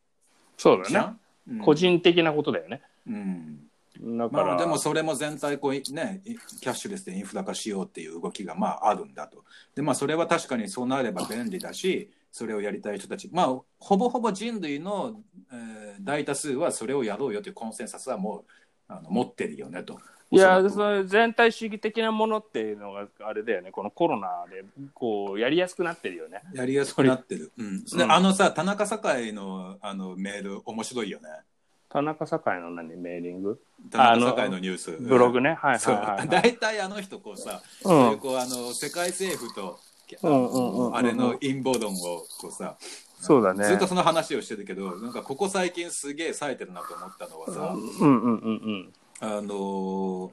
そうだね。うん。個人的なことだよね。うんだから、まあ、でもそれも全体こう、ね、キャッシュレスでインフラ化しようっていう動きがまああるんだと。で、まあ、それは確かにそうなれば便利だしそれをやりたい人たち、まあ、ほぼほぼ人類の、えー大多数はそれをやろうよというコンセンサスはもうあの持ってるよねと。いやおその全体主義的なものっていうのがあれだよね。このコロナでこうやりやすくなってるよね。やりやすくなってる。うん、でうん。あのさ田中栄のあのメール面白いよね。田中栄の何？メーリング？田中栄のニュース。ブログね、はいはいはい、はい大体あの人こうさ、うん。こうあの世界政府とあれの陰謀論をこうさそうだね。ずっとその話をしてるけどなんかここ最近すげえ冴えてるなと思ったのはさ、うんうんうんうんあのー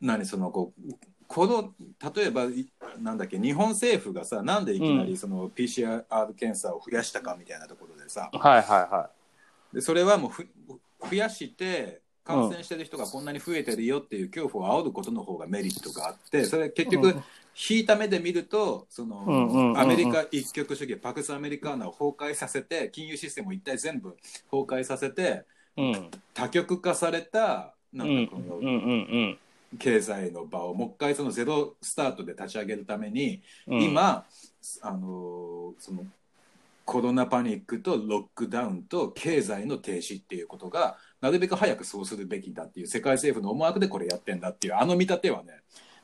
何そのこうこの例えばいなんだっけ日本政府がさなんでいきなりその PCR 検査を増やしたかみたいなところでさ、はいはいはでそれはもうふ増やして感染してる人がこんなに増えてるよっていう恐怖を煽ることの方がメリットがあってそれ結局うん。引いた目で見るとその、アメリカ一極主義パクスアメリカーナを崩壊させて金融システムを一体全部崩壊させて多極化されたなうんんかこの経済の場をもう一回そのゼロスタートで立ち上げるために、うん。今あのそのコロナパニックとロックダウンと経済の停止っていうことがなるべく早くそうするべきだっていう世界政府の思惑でこれやってんだっていうあの見立てはね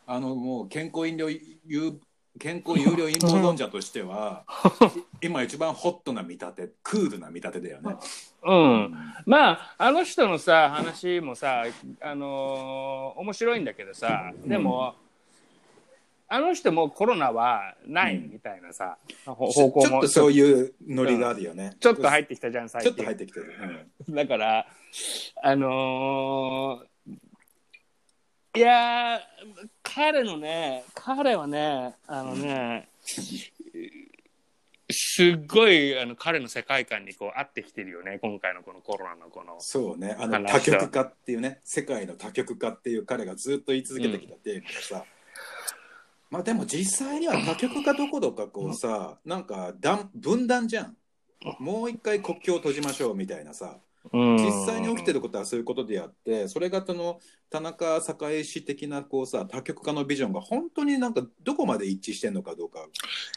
あのもう健康飲料有健康有料飲料論者としては 今一番ホットな見立てクールな見立てだよね。うん。まあ、あの人のさ、話もさ、あのー面白いんだけどさ、でも、あの人もコロナはないみたいなさ、ほちょ方向もちょっとそういうノリがあるよね。ちょっと入ってきたじゃん、最ちょっと近。入ってきてる。うんだから、あのーいやー、彼のね、彼はね、あのね、すっごいあの彼の世界観にこう合ってきてるよね、今回のこのコロナのこの。そうね、あの話多極化っていうね、世界の多極化っていう彼がずっと言い続けてきたテーマでさ、まあでも実際には多極化どころかこうさ、なんか断分断じゃん。もう一回国境を閉じましょうみたいなさ、うん実際に起きてることはそういうことであって、それがその田中栄氏的なこうさ、多極化のビジョンが本当になんかどこまで一致してんのかどうか。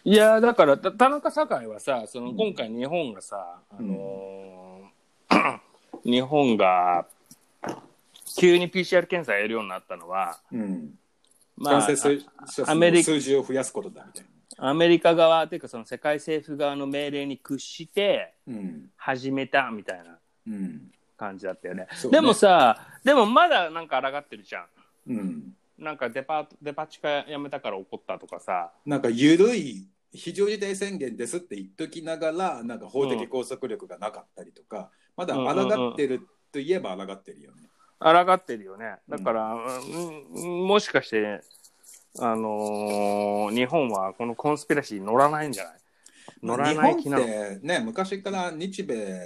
いやだからた田中栄はさそのうん今回日本がさ、あのー日本が急に PCR 検査やるようになったのは、うん。まあアメリの数字を増やすことだみたいな。アメリカ側っていうかその世界政府側の命令に屈してうん。始めたみたいなうん。感じだったよね。そうねでもさでもまだなんか抗ってるじゃん。うん。なんかデパートデパ地下やめたから怒ったとかさ。なんか緩い非常事態宣言ですって言っときながらなんか法的拘束力がなかったりとか、まだ抗ってるといえば抗ってるよね。抗ってるよね。だから、うんもしかして、あのー日本はこのコンスピラシーに乗らないんじゃない？乗らない気日なの？本ってね昔から日米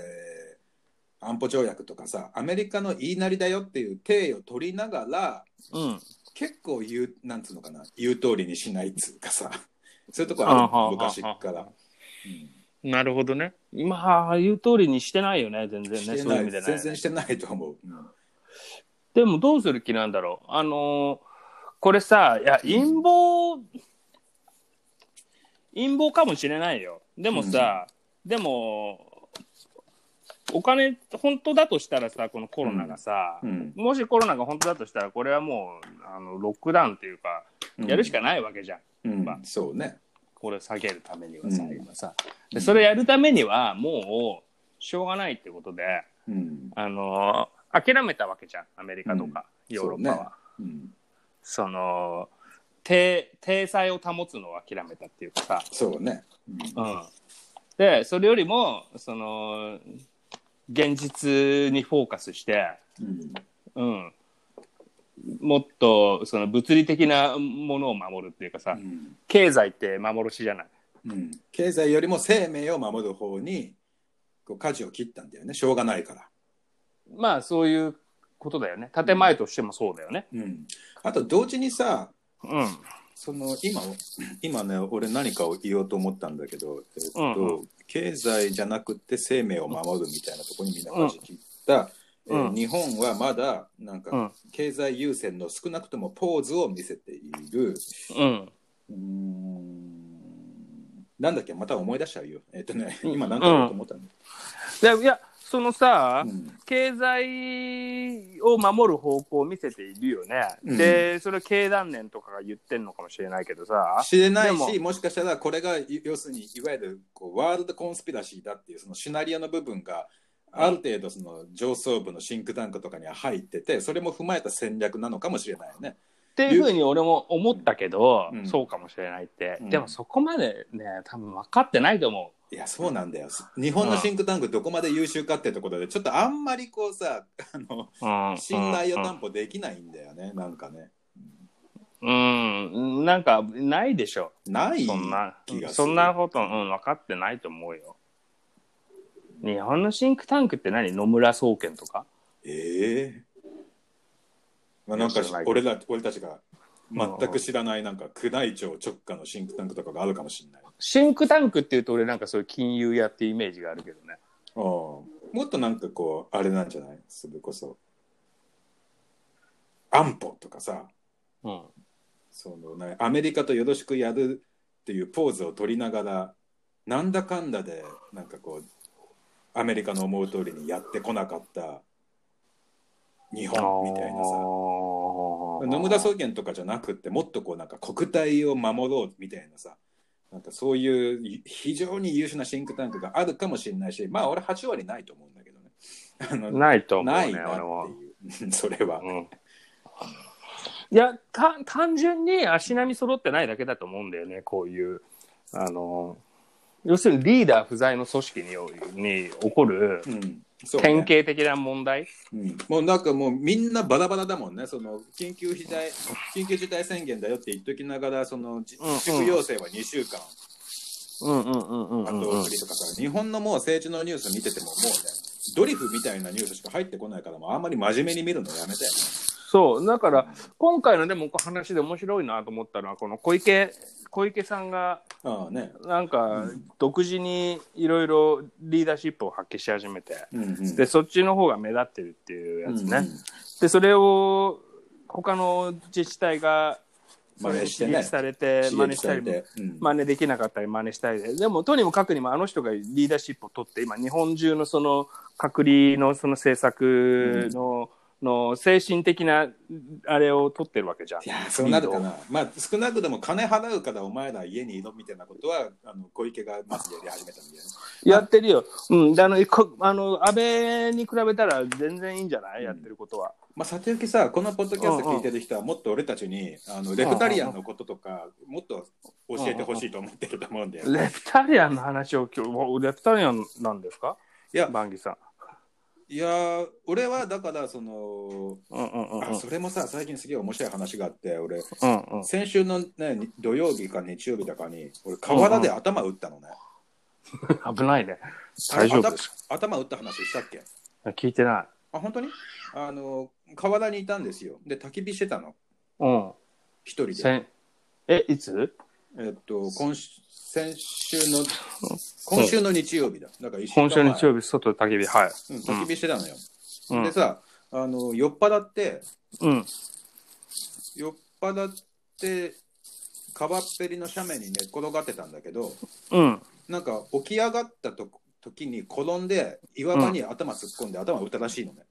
安保条約とかさアメリカの言いなりだよっていう体を取りながらうん。結構言うなんつうのかな？言う通りにしないっつうかさ そういうとこあるの昔から。うんなるほどね。まあ、言う通りにしてないよね、全然ね。そういう意味でね。全然してないと思う。うんでもどうする気なんだろう。あのーこれさ、いや、陰謀、陰謀かもしれないよ。でもさ、でも、お金、本当だとしたらさ、このコロナがさ、うんもしコロナが本当だとしたら、これはもう、あの、ロックダウンっていうか、やるしかないわけじゃん。うんまあそうね。これ下げるためにはさ、うん今さ。で、それやるためには、もう、しょうがないってことで、うんあのー諦めたわけじゃん、アメリカとか、ヨーロッパは。うん。その体体裁を保つのを諦めたっていうかさ、そうね。うん、でそれよりもその現実にフォーカスして、うん。うん、もっとその物理的なものを守るっていうかさ、うん。経済って幻じゃない。うん。経済よりも生命を守る方にこう舵を切ったんだよね。しょうがないから、まあそういうことだよね。建前としてもそうだよね。うん、あと同時にさうん。その今今ね俺何かを言おうと思ったんだけど、えっとうんう経済じゃなくて生命を守るみたいなところにみんな舵切った、うん。えー日本はまだなんかうん。経済優先の少なくともポーズを見せている。うん。うーん。なんだっけ？また思い出しちゃうよ。えっとね今何か言おうと思ったん。だ、でいやそのさ、うん経済を守る方向を見せているよね。うんで、それは経団連とかが言ってんのかもしれないけどさ。知れないでしももしかしたらこれが要するにいわゆるこうワールドコンスピラシーだっていうそのシナリオの部分がある程度その上層部のシンクタンクとかには入っててそれも踏まえた戦略なのかもしれないよね。っていうふうに俺も思ったけど、うん。そうかもしれないって。うん。でもそこまでね、多分分かってないと思いやそうなんだよ。日本のシンクタンクどこまで優秀かってところでちょっとあんまりこうさ あのう。うん、信頼を担保できないんだよねなんかね。うん、うん、なんかないでしょ。ないそんな気が、する。そんなこと、うん、分かってないと思うよ。日本のシンクタンクって何？野村総研とか？ええまあ、なんか俺ら俺たちが全く知らないなんか宮内庁直下のシンクタンクとかがあるかもしれない。シンクタンクっていうと俺なんかそういう金融屋っていうイメージがあるけどね。ああもっとなんかこうあれなんじゃない？それこそ。安保とかさ。うん。そのねアメリカとよろしくやるっていうポーズを取りながらなんだかんだでなんかこうアメリカの思う通りにやってこなかった日本みたいなさ野村草原とかじゃなくってもっとこうなんか国体を守ろうみたいなさなんかそういう非常に優秀なシンクタンクがあるかもしれないしまあ俺8割ないと思うんだけどね。あのないと思うね、ないな。っていうそれは、うん。いやた単純に足並み揃ってないだけだと思うんだよねこういうあの要するにリーダー不在の組織にに起こるうんそうね。典型的な問題、うん。もうなんかもうみんなバラバラだもんね、その緊急事態緊急事態宣言だよって言っときながら、そのじうんうん。自粛要請は2週間、うんうんうんうんうん。後送りとかさ、日本のもう政治のニュース見てても、もうね、ドリフみたいなニュースしか入ってこないから、もうあんまり真面目に見るのやめて。そう。だから今回のでも話で面白いなと思ったのはこの小池小池さんがああね。なんか独自にいろいろリーダーシップを発揮し始めてうんうん。でそっちの方が目立ってるっていうやつね、うんうん。でそれを他の自治体が真似してね。されて刺真似したり。うん。真似できなかったり真似したり。ででもとにもかくにもあの人がリーダーシップを取って今日本中のその隔離のその政策の,、の精神的なあれを取ってるわけじゃん。いやそうなるかな、まあ、少なくとも金払うからお前ら家にいろみたいなことはあの小池がまずやり始めたんだよね。やってるよ。うん。であの、こあの安倍に比べたら全然いいんじゃない、やってることは。まあ、さておきさ、このポッドキャスト聞いてる人はもっと俺たちにあのレフタリアンのこととかもっと教えてほしいと思ってると思うんだよ。レフタリアンの話を今日レフタリアンなんですか？いや、バンギさん。いやー俺はだからその、うんうんうんうん。あそれもさ最近すげえ面白い話があって俺うんうん。先週の、ね、に土曜日か日曜日だかに俺河原で頭打ったのね、危ないね。大丈夫頭打った話したっけ？か聞いてない。あ本当に？あの河原にいたんですよで焚き火してたのうん。一人でえ、いつ？えっと今週先週の今週の日曜日だだから一週間今週前日曜日、外で焚き火。はい。うん、焚き火してたのよ、うんでさあの酔っ払ってうん。酔っ払って川っぺりの斜面に寝っ転がってたんだけどうん。なんか起き上がったと時に転んで岩場に頭突っ込んで頭打ったらしいのね、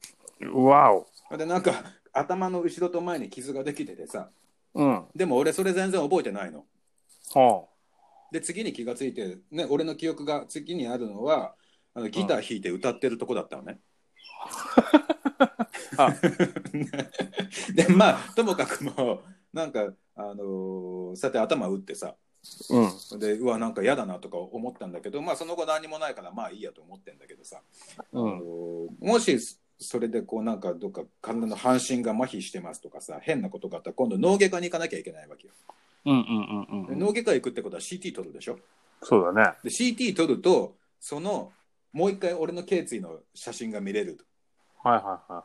わお。でなんか頭の後ろと前に傷ができててさうん。でも俺それ全然覚えてないのはで次に気がついて、ね、俺の記憶が次にあるのはあのギター弾いて歌ってるとこだったのね、あ でまあともかくもなんかあのーそうやって頭打ってさあ。うん。でうわなんか嫌だなとか思ったんだけどまあその後何もないからまあいいやと思ってんだけどさ、うん。あのもしそれでこうなんかどっか体の半身が麻痺してますとかさ変なことがあったら今度脳外科に行かなきゃいけないわけよ、うんうんうんうん。で脳外科行くってことは CT 取るでしょ？そうだね。で CT 取るとそのもう一回俺の頸椎の写真が見れるとはいはいは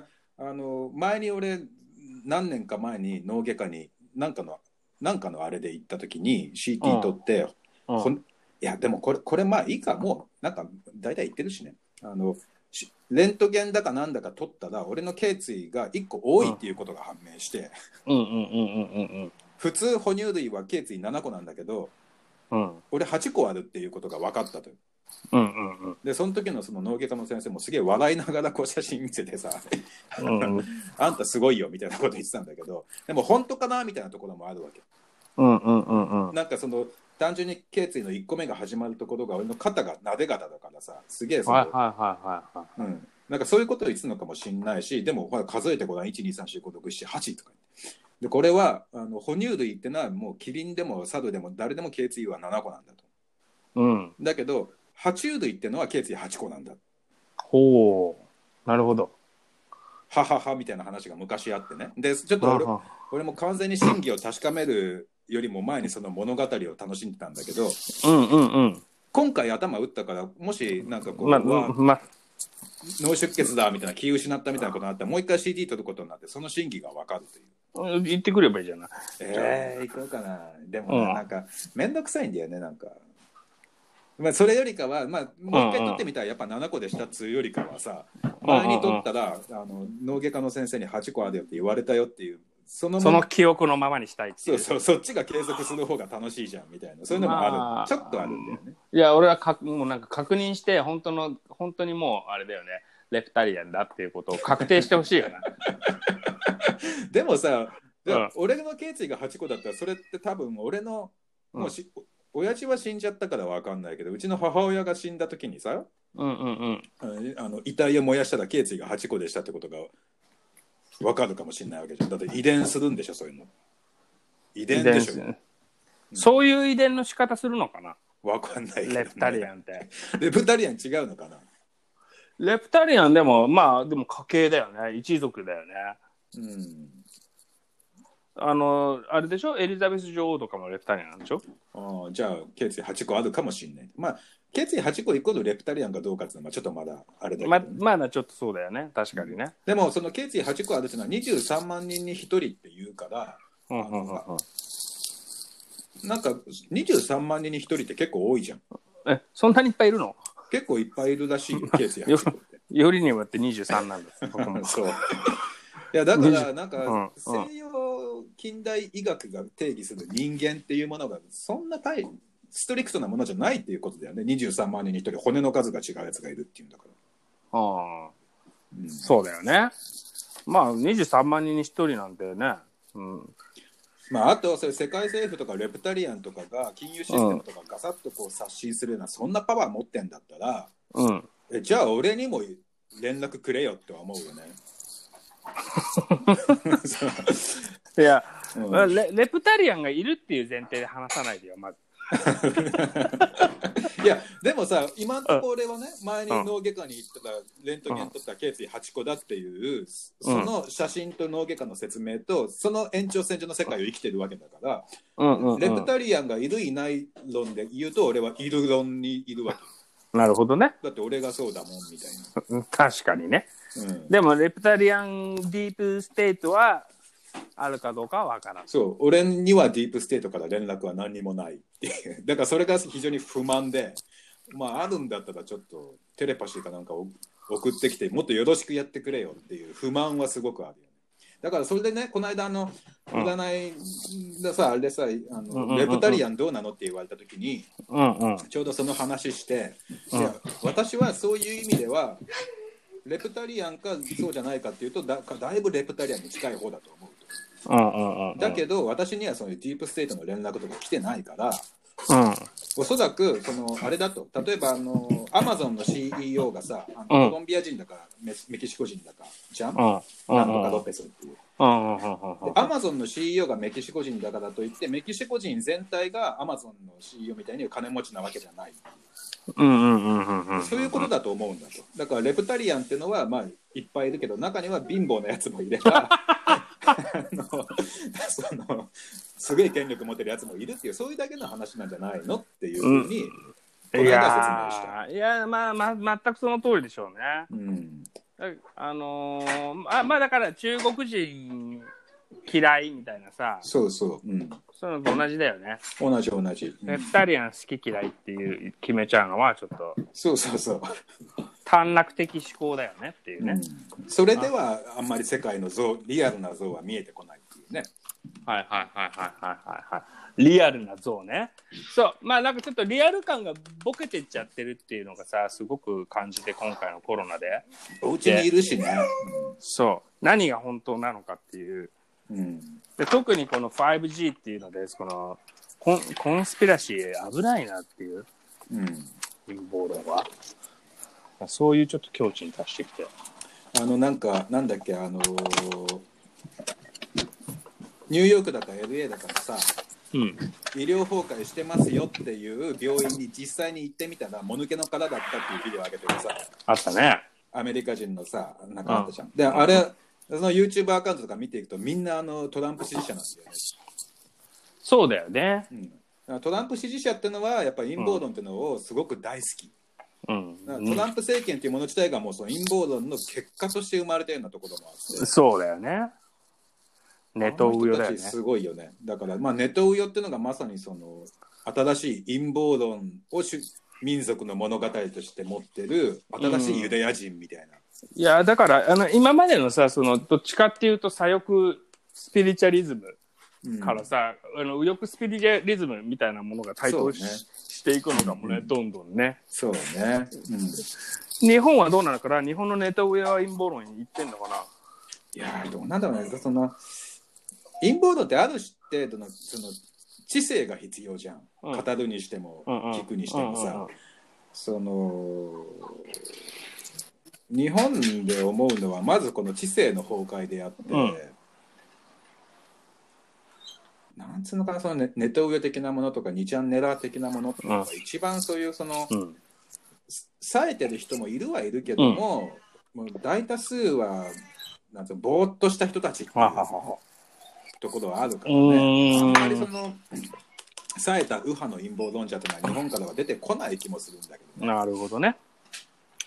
であの前に俺何年か前に脳外科に何かのなんかのあれで行った時に CT 取って、い。うんほんいやでもこれこれまあいいかもうなんか大体言ってるしねあのしレントゲンだかなんだか取ったら俺の頸椎が1個多いっていうことが判明して、うんうんうんうんうん普通哺乳類は頸椎7個なんだけどうん。うん俺8個あるっていうことが分かったという。うんうんでその時のその脳外科の先生もすげえ笑いながらこう写真見せてさ あんたすごいよみたいなこと言ってたんだけどでも本当かなみたいなところもあるわけ。うんうんうんうん。なんかその単純に頸椎の1個目が始まるところが俺の肩がなで肩だからさすげえその、はいはいはいはいはい。うん、なんかそういうことを言ってたのかもしれないしでもほら数えてごらん1234567とかでこれはあの哺乳類ってのはもうキリンでもサルでも誰でも頸椎は7個なんだとうん。だけど爬虫類ってのは頸椎8個なんだほう。なるほど。はははみたいな話が昔あってねでちょっと俺は俺も完全に真偽を確かめるよりも前にその物語を楽しんでたんだけどうんうんうん。今回頭打ったからもしなんかこう、ままあ、脳出血だみたいな気失ったみたいなことになったらもう一回 CD 取ることになってその真偽が分かるという。言ってくればいいじゃない。えー、行こうかなでもな、うんなんか面倒くさいんだよねなんか。まあ、それよりかは、まあ、もう一回取ってみたらやっぱ7個でしたっつうよりかはさ前に取ったらあの脳外科の先生に8個あるよって言われたよっていうそのその記憶のままにしたいっていう。そうそうそっちが継続する方が楽しいじゃんみたいなそういうのもある、まあちょっとあるんだよね。いや、俺はかもうなんか確認して、本当の、本当にもう、あれだよね。レプタリアンだっていうことを確定してほしいよな。でもさ、でうん俺の頸椎が8個だったらそれって多分俺のもうし、親父は死んじゃったからわかんないけどうちの母親が死んだ時にさうんうんうん。あのあの遺体を燃やしたら頸椎が8個でしたってことがわかるかもしれないわけじゃん。だって遺伝するんでしょそういうの。遺伝でしょ。遺伝子そういう遺伝の仕方するのかな？わかんないけどね、レプタリアンって。レプタリアン違うのかな？レプタリアンでも、まあ、でも家系だよね。一族だよね。うん。あの、あれでしょ？エリザベス女王とかもレプタリアンなんでしょ？ああじゃあ頸椎8個あるかもしれない。まあ頸椎8個イコールレプタリアンかどうかっていうのはちょっとまだあれだけど、まね。まだちょっとそうだよね。確かにね。でもその頸椎8個あるっていうのは23万人に1人っていうからうんうんうんうん。なんか23万人に1人って結構多いじゃん。え、そんなにいっぱいいるの？結構いっぱいいるらしいよ頸椎8個って。よりにもよって23なんです。僕も。そう。いやだからなんうんかうん。西洋近代医学が定義する人間っていうものがそんな大ストリクトなものじゃないっていうことだよね23万人に1人骨の数が違うやつがいるっていうんだから、ああうんそうだよね。まあ、23万人に1人なんてね。うん。まあ、あとそれ世界政府とかレプタリアンとかが金融システムとかガサッとこう刷新するようなそんなパワー持ってんだったらうん。えじゃあ俺にも連絡くれよって思うよね。いや、うんレレプタリアンがいるっていう前提で話さないでよ、まず。いやでもさ今んとこ俺はね前に脳外科に行ってたレントゲン取った頸椎8個だっていうその写真と脳外科の説明とその延長線上の世界を生きてるわけだからレプタリアンがいるいない論で言うと俺はいる論にいるわけなるほどね。だって俺がそうだもんみたいうん確かにね。な。うんでも、レプタリアンディープステートはあるかどうかはわからん。そう俺にはディープステートから連絡は何にもないっていう だからそれが非常に不満でまああるんだったらちょっとテレパシーかなんかを送ってきてもっとよろしくやってくれよっていう不満はすごくあるよねだからそれでねこの間あのうん占いでさあれでさあうんうんうんうんのレプタリアンどうなのって言われた時にうんうん。ちょうどその話して、うんいや私はそういう意味ではレプタリアンかそうじゃないかっていうとだだいぶレプタリアンに近い方だと思う。だけど私にはそのディープステートの連絡とか来てないからうん。おそらくそのあれだと例えばあのアマゾンの CEO がさあうんのコロンビア人だかメメキシコ人だかじゃん？なんとかロペスっていう。アマゾンの CEO がメキシコ人だからといってメキシコ人全体がアマゾンの CEO みたいに金持ちなわけじゃない、うんうんうんうんうん。そういうことだと思うんだとだからレプタリアンっていうのはまあいっぱいいるけど中には貧乏なやつもいればあ のそのすごい権力持ってるやつもいるっていうそういうだけの話なんじゃないのっていうふうに、このい。やーいやまあまあ全くその通りでしょうね。うん。あのー、あまあだから中国人嫌いみたいなさ。そうそう、うん、そういうのと同じだよね。同じ同じ、うん。レプタリアン好き嫌いっていう決めちゃうのはちょっと。そうそうそう、短絡的思考だよねっていうね。うんそれではあんまり世界の像リアルな像は見えてこないっていうねはいはいはいはいはいはいはい。リアルな像ね。そう。まあなんかちょっとリアル感がボケてっちゃってるっていうのがさ、すごく感じて今回のコロナで。お家にいるしね、そう。何が本当なのかっていう。うんうんで特にこの 5G っていうので、このコンコンスピラシー危ないなっていううん陰謀論は。そういうちょっと境地に達してきて。あのなんかなんだっけあのーニューヨークだか LA だかのさうん。医療崩壊してますよっていう病院に実際に行ってみたらもぬけの殻だったっていうビデオ上げてるさあったね。アメリカ人のさなんかあったじゃん、であれその YouTube アカウントとか見ていくとみんなあのトランプ支持者なんだよねそうだよね。うんトランプ支持者っていうのはやっぱり陰謀論っていうのをすごく大好き、うん。トランプ政権っていうもの自体がもうその陰謀論の結果として生まれたようなところもあって。そうだよね。ネトウヨだよね。すごいよね。だからまあネトウヨっていうのがまさにその新しい陰謀論を主民族の物語として持ってる新しいユダヤ人みたいな、いや、だから、あの、今までのさ、その、どっちかっていうと、左翼スピリチュアリズムうんからさ、あの、右翼スピリチュアリズムみたいなものが台頭し,、ねしていくのかもね、うん。どんどんね。そうね、うん、日本はどうなのかな？日本のネタ上は陰謀論に行ってんのかな？いやーどうなんだろうね。その陰謀論ってある程度のその知性が必要じゃん、うん。語るにしても、うんうん。聞くにしてもさ、うんうんうん。その日本で思うのはまずこの知性の崩壊であって、うんなんつうのかなそのネネトウヨ的なものとか2ちゃんネラー的なものっていうのが一番そういうその、うん。冴えてる人もいるはいるけども,、もう大多数はなんつうのぼーっとした人たちっていうはははところはあるからうねーんあんまりその冴えた右派の陰謀論者というのは日本からは出てこない気もするんだけどね。なるほどね。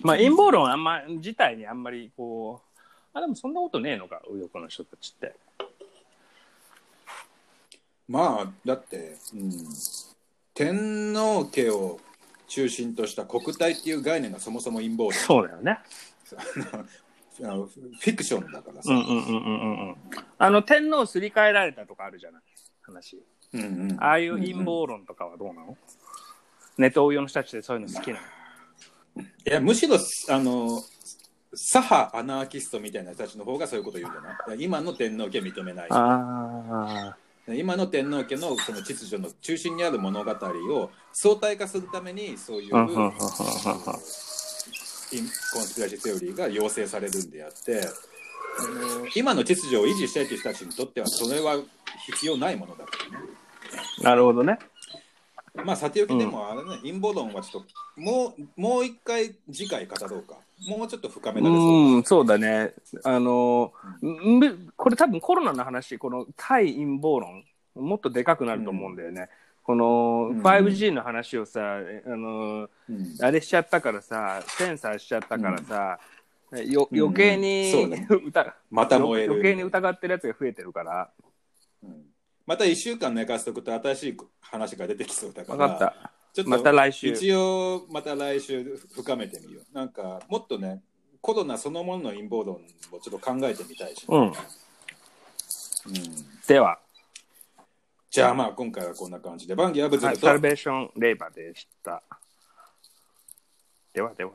まあ陰謀論あんま自体にあんまりこう、あでもそんなことねえのか、右翼の人たちって。まあだって、うん、天皇家を中心とした国体っていう概念がそもそも陰謀論そうだよね。あのフィクションだからさ、うんうんうんうんうん。うん。あの天皇すり替えられたとかあるじゃない？話。うんうん。ああいう陰謀論とかはどうなの、ネトウヨの人たちでそういうの好きなの？いやむしろあの左派アナーキストみたいな人たちの方がそういうことを言うんじゃな。今の天皇家認めない。あ今の天皇家のその秩序の中心にある物語を相対化するためにそういうコンスピラシーセオリーが要請されるんであって今の秩序を維持したいという人たちにとってはそれは必要ないものだからね。なるほどね。まあさておきでもあれね、陰謀論はちょっともうもう一回次回語ろうかもうちょっと深められそううん、そうだね。あの、ん。これ多分コロナの話、この対陰謀論、もっとでかくなると思うんだよね。このうん。5G の話をさ、あの、うん。あれしちゃったからさ、センサーしちゃったからさ、ようん。余計に、そうね。疑また燃える。余計に疑ってるやつが増えてるから。うん。また1週間寝かせとくと新しい話が出てきそうだから。分かった。ちょっとまた来週。一応また来週深めてみようなんかもっとねコロナそのものの陰謀論をちょっと考えてみたいし、うん。うんでは、じゃあまあ今回はこんな感じでバンギーアブズはい、サルベーションレイバーでした。ではでは。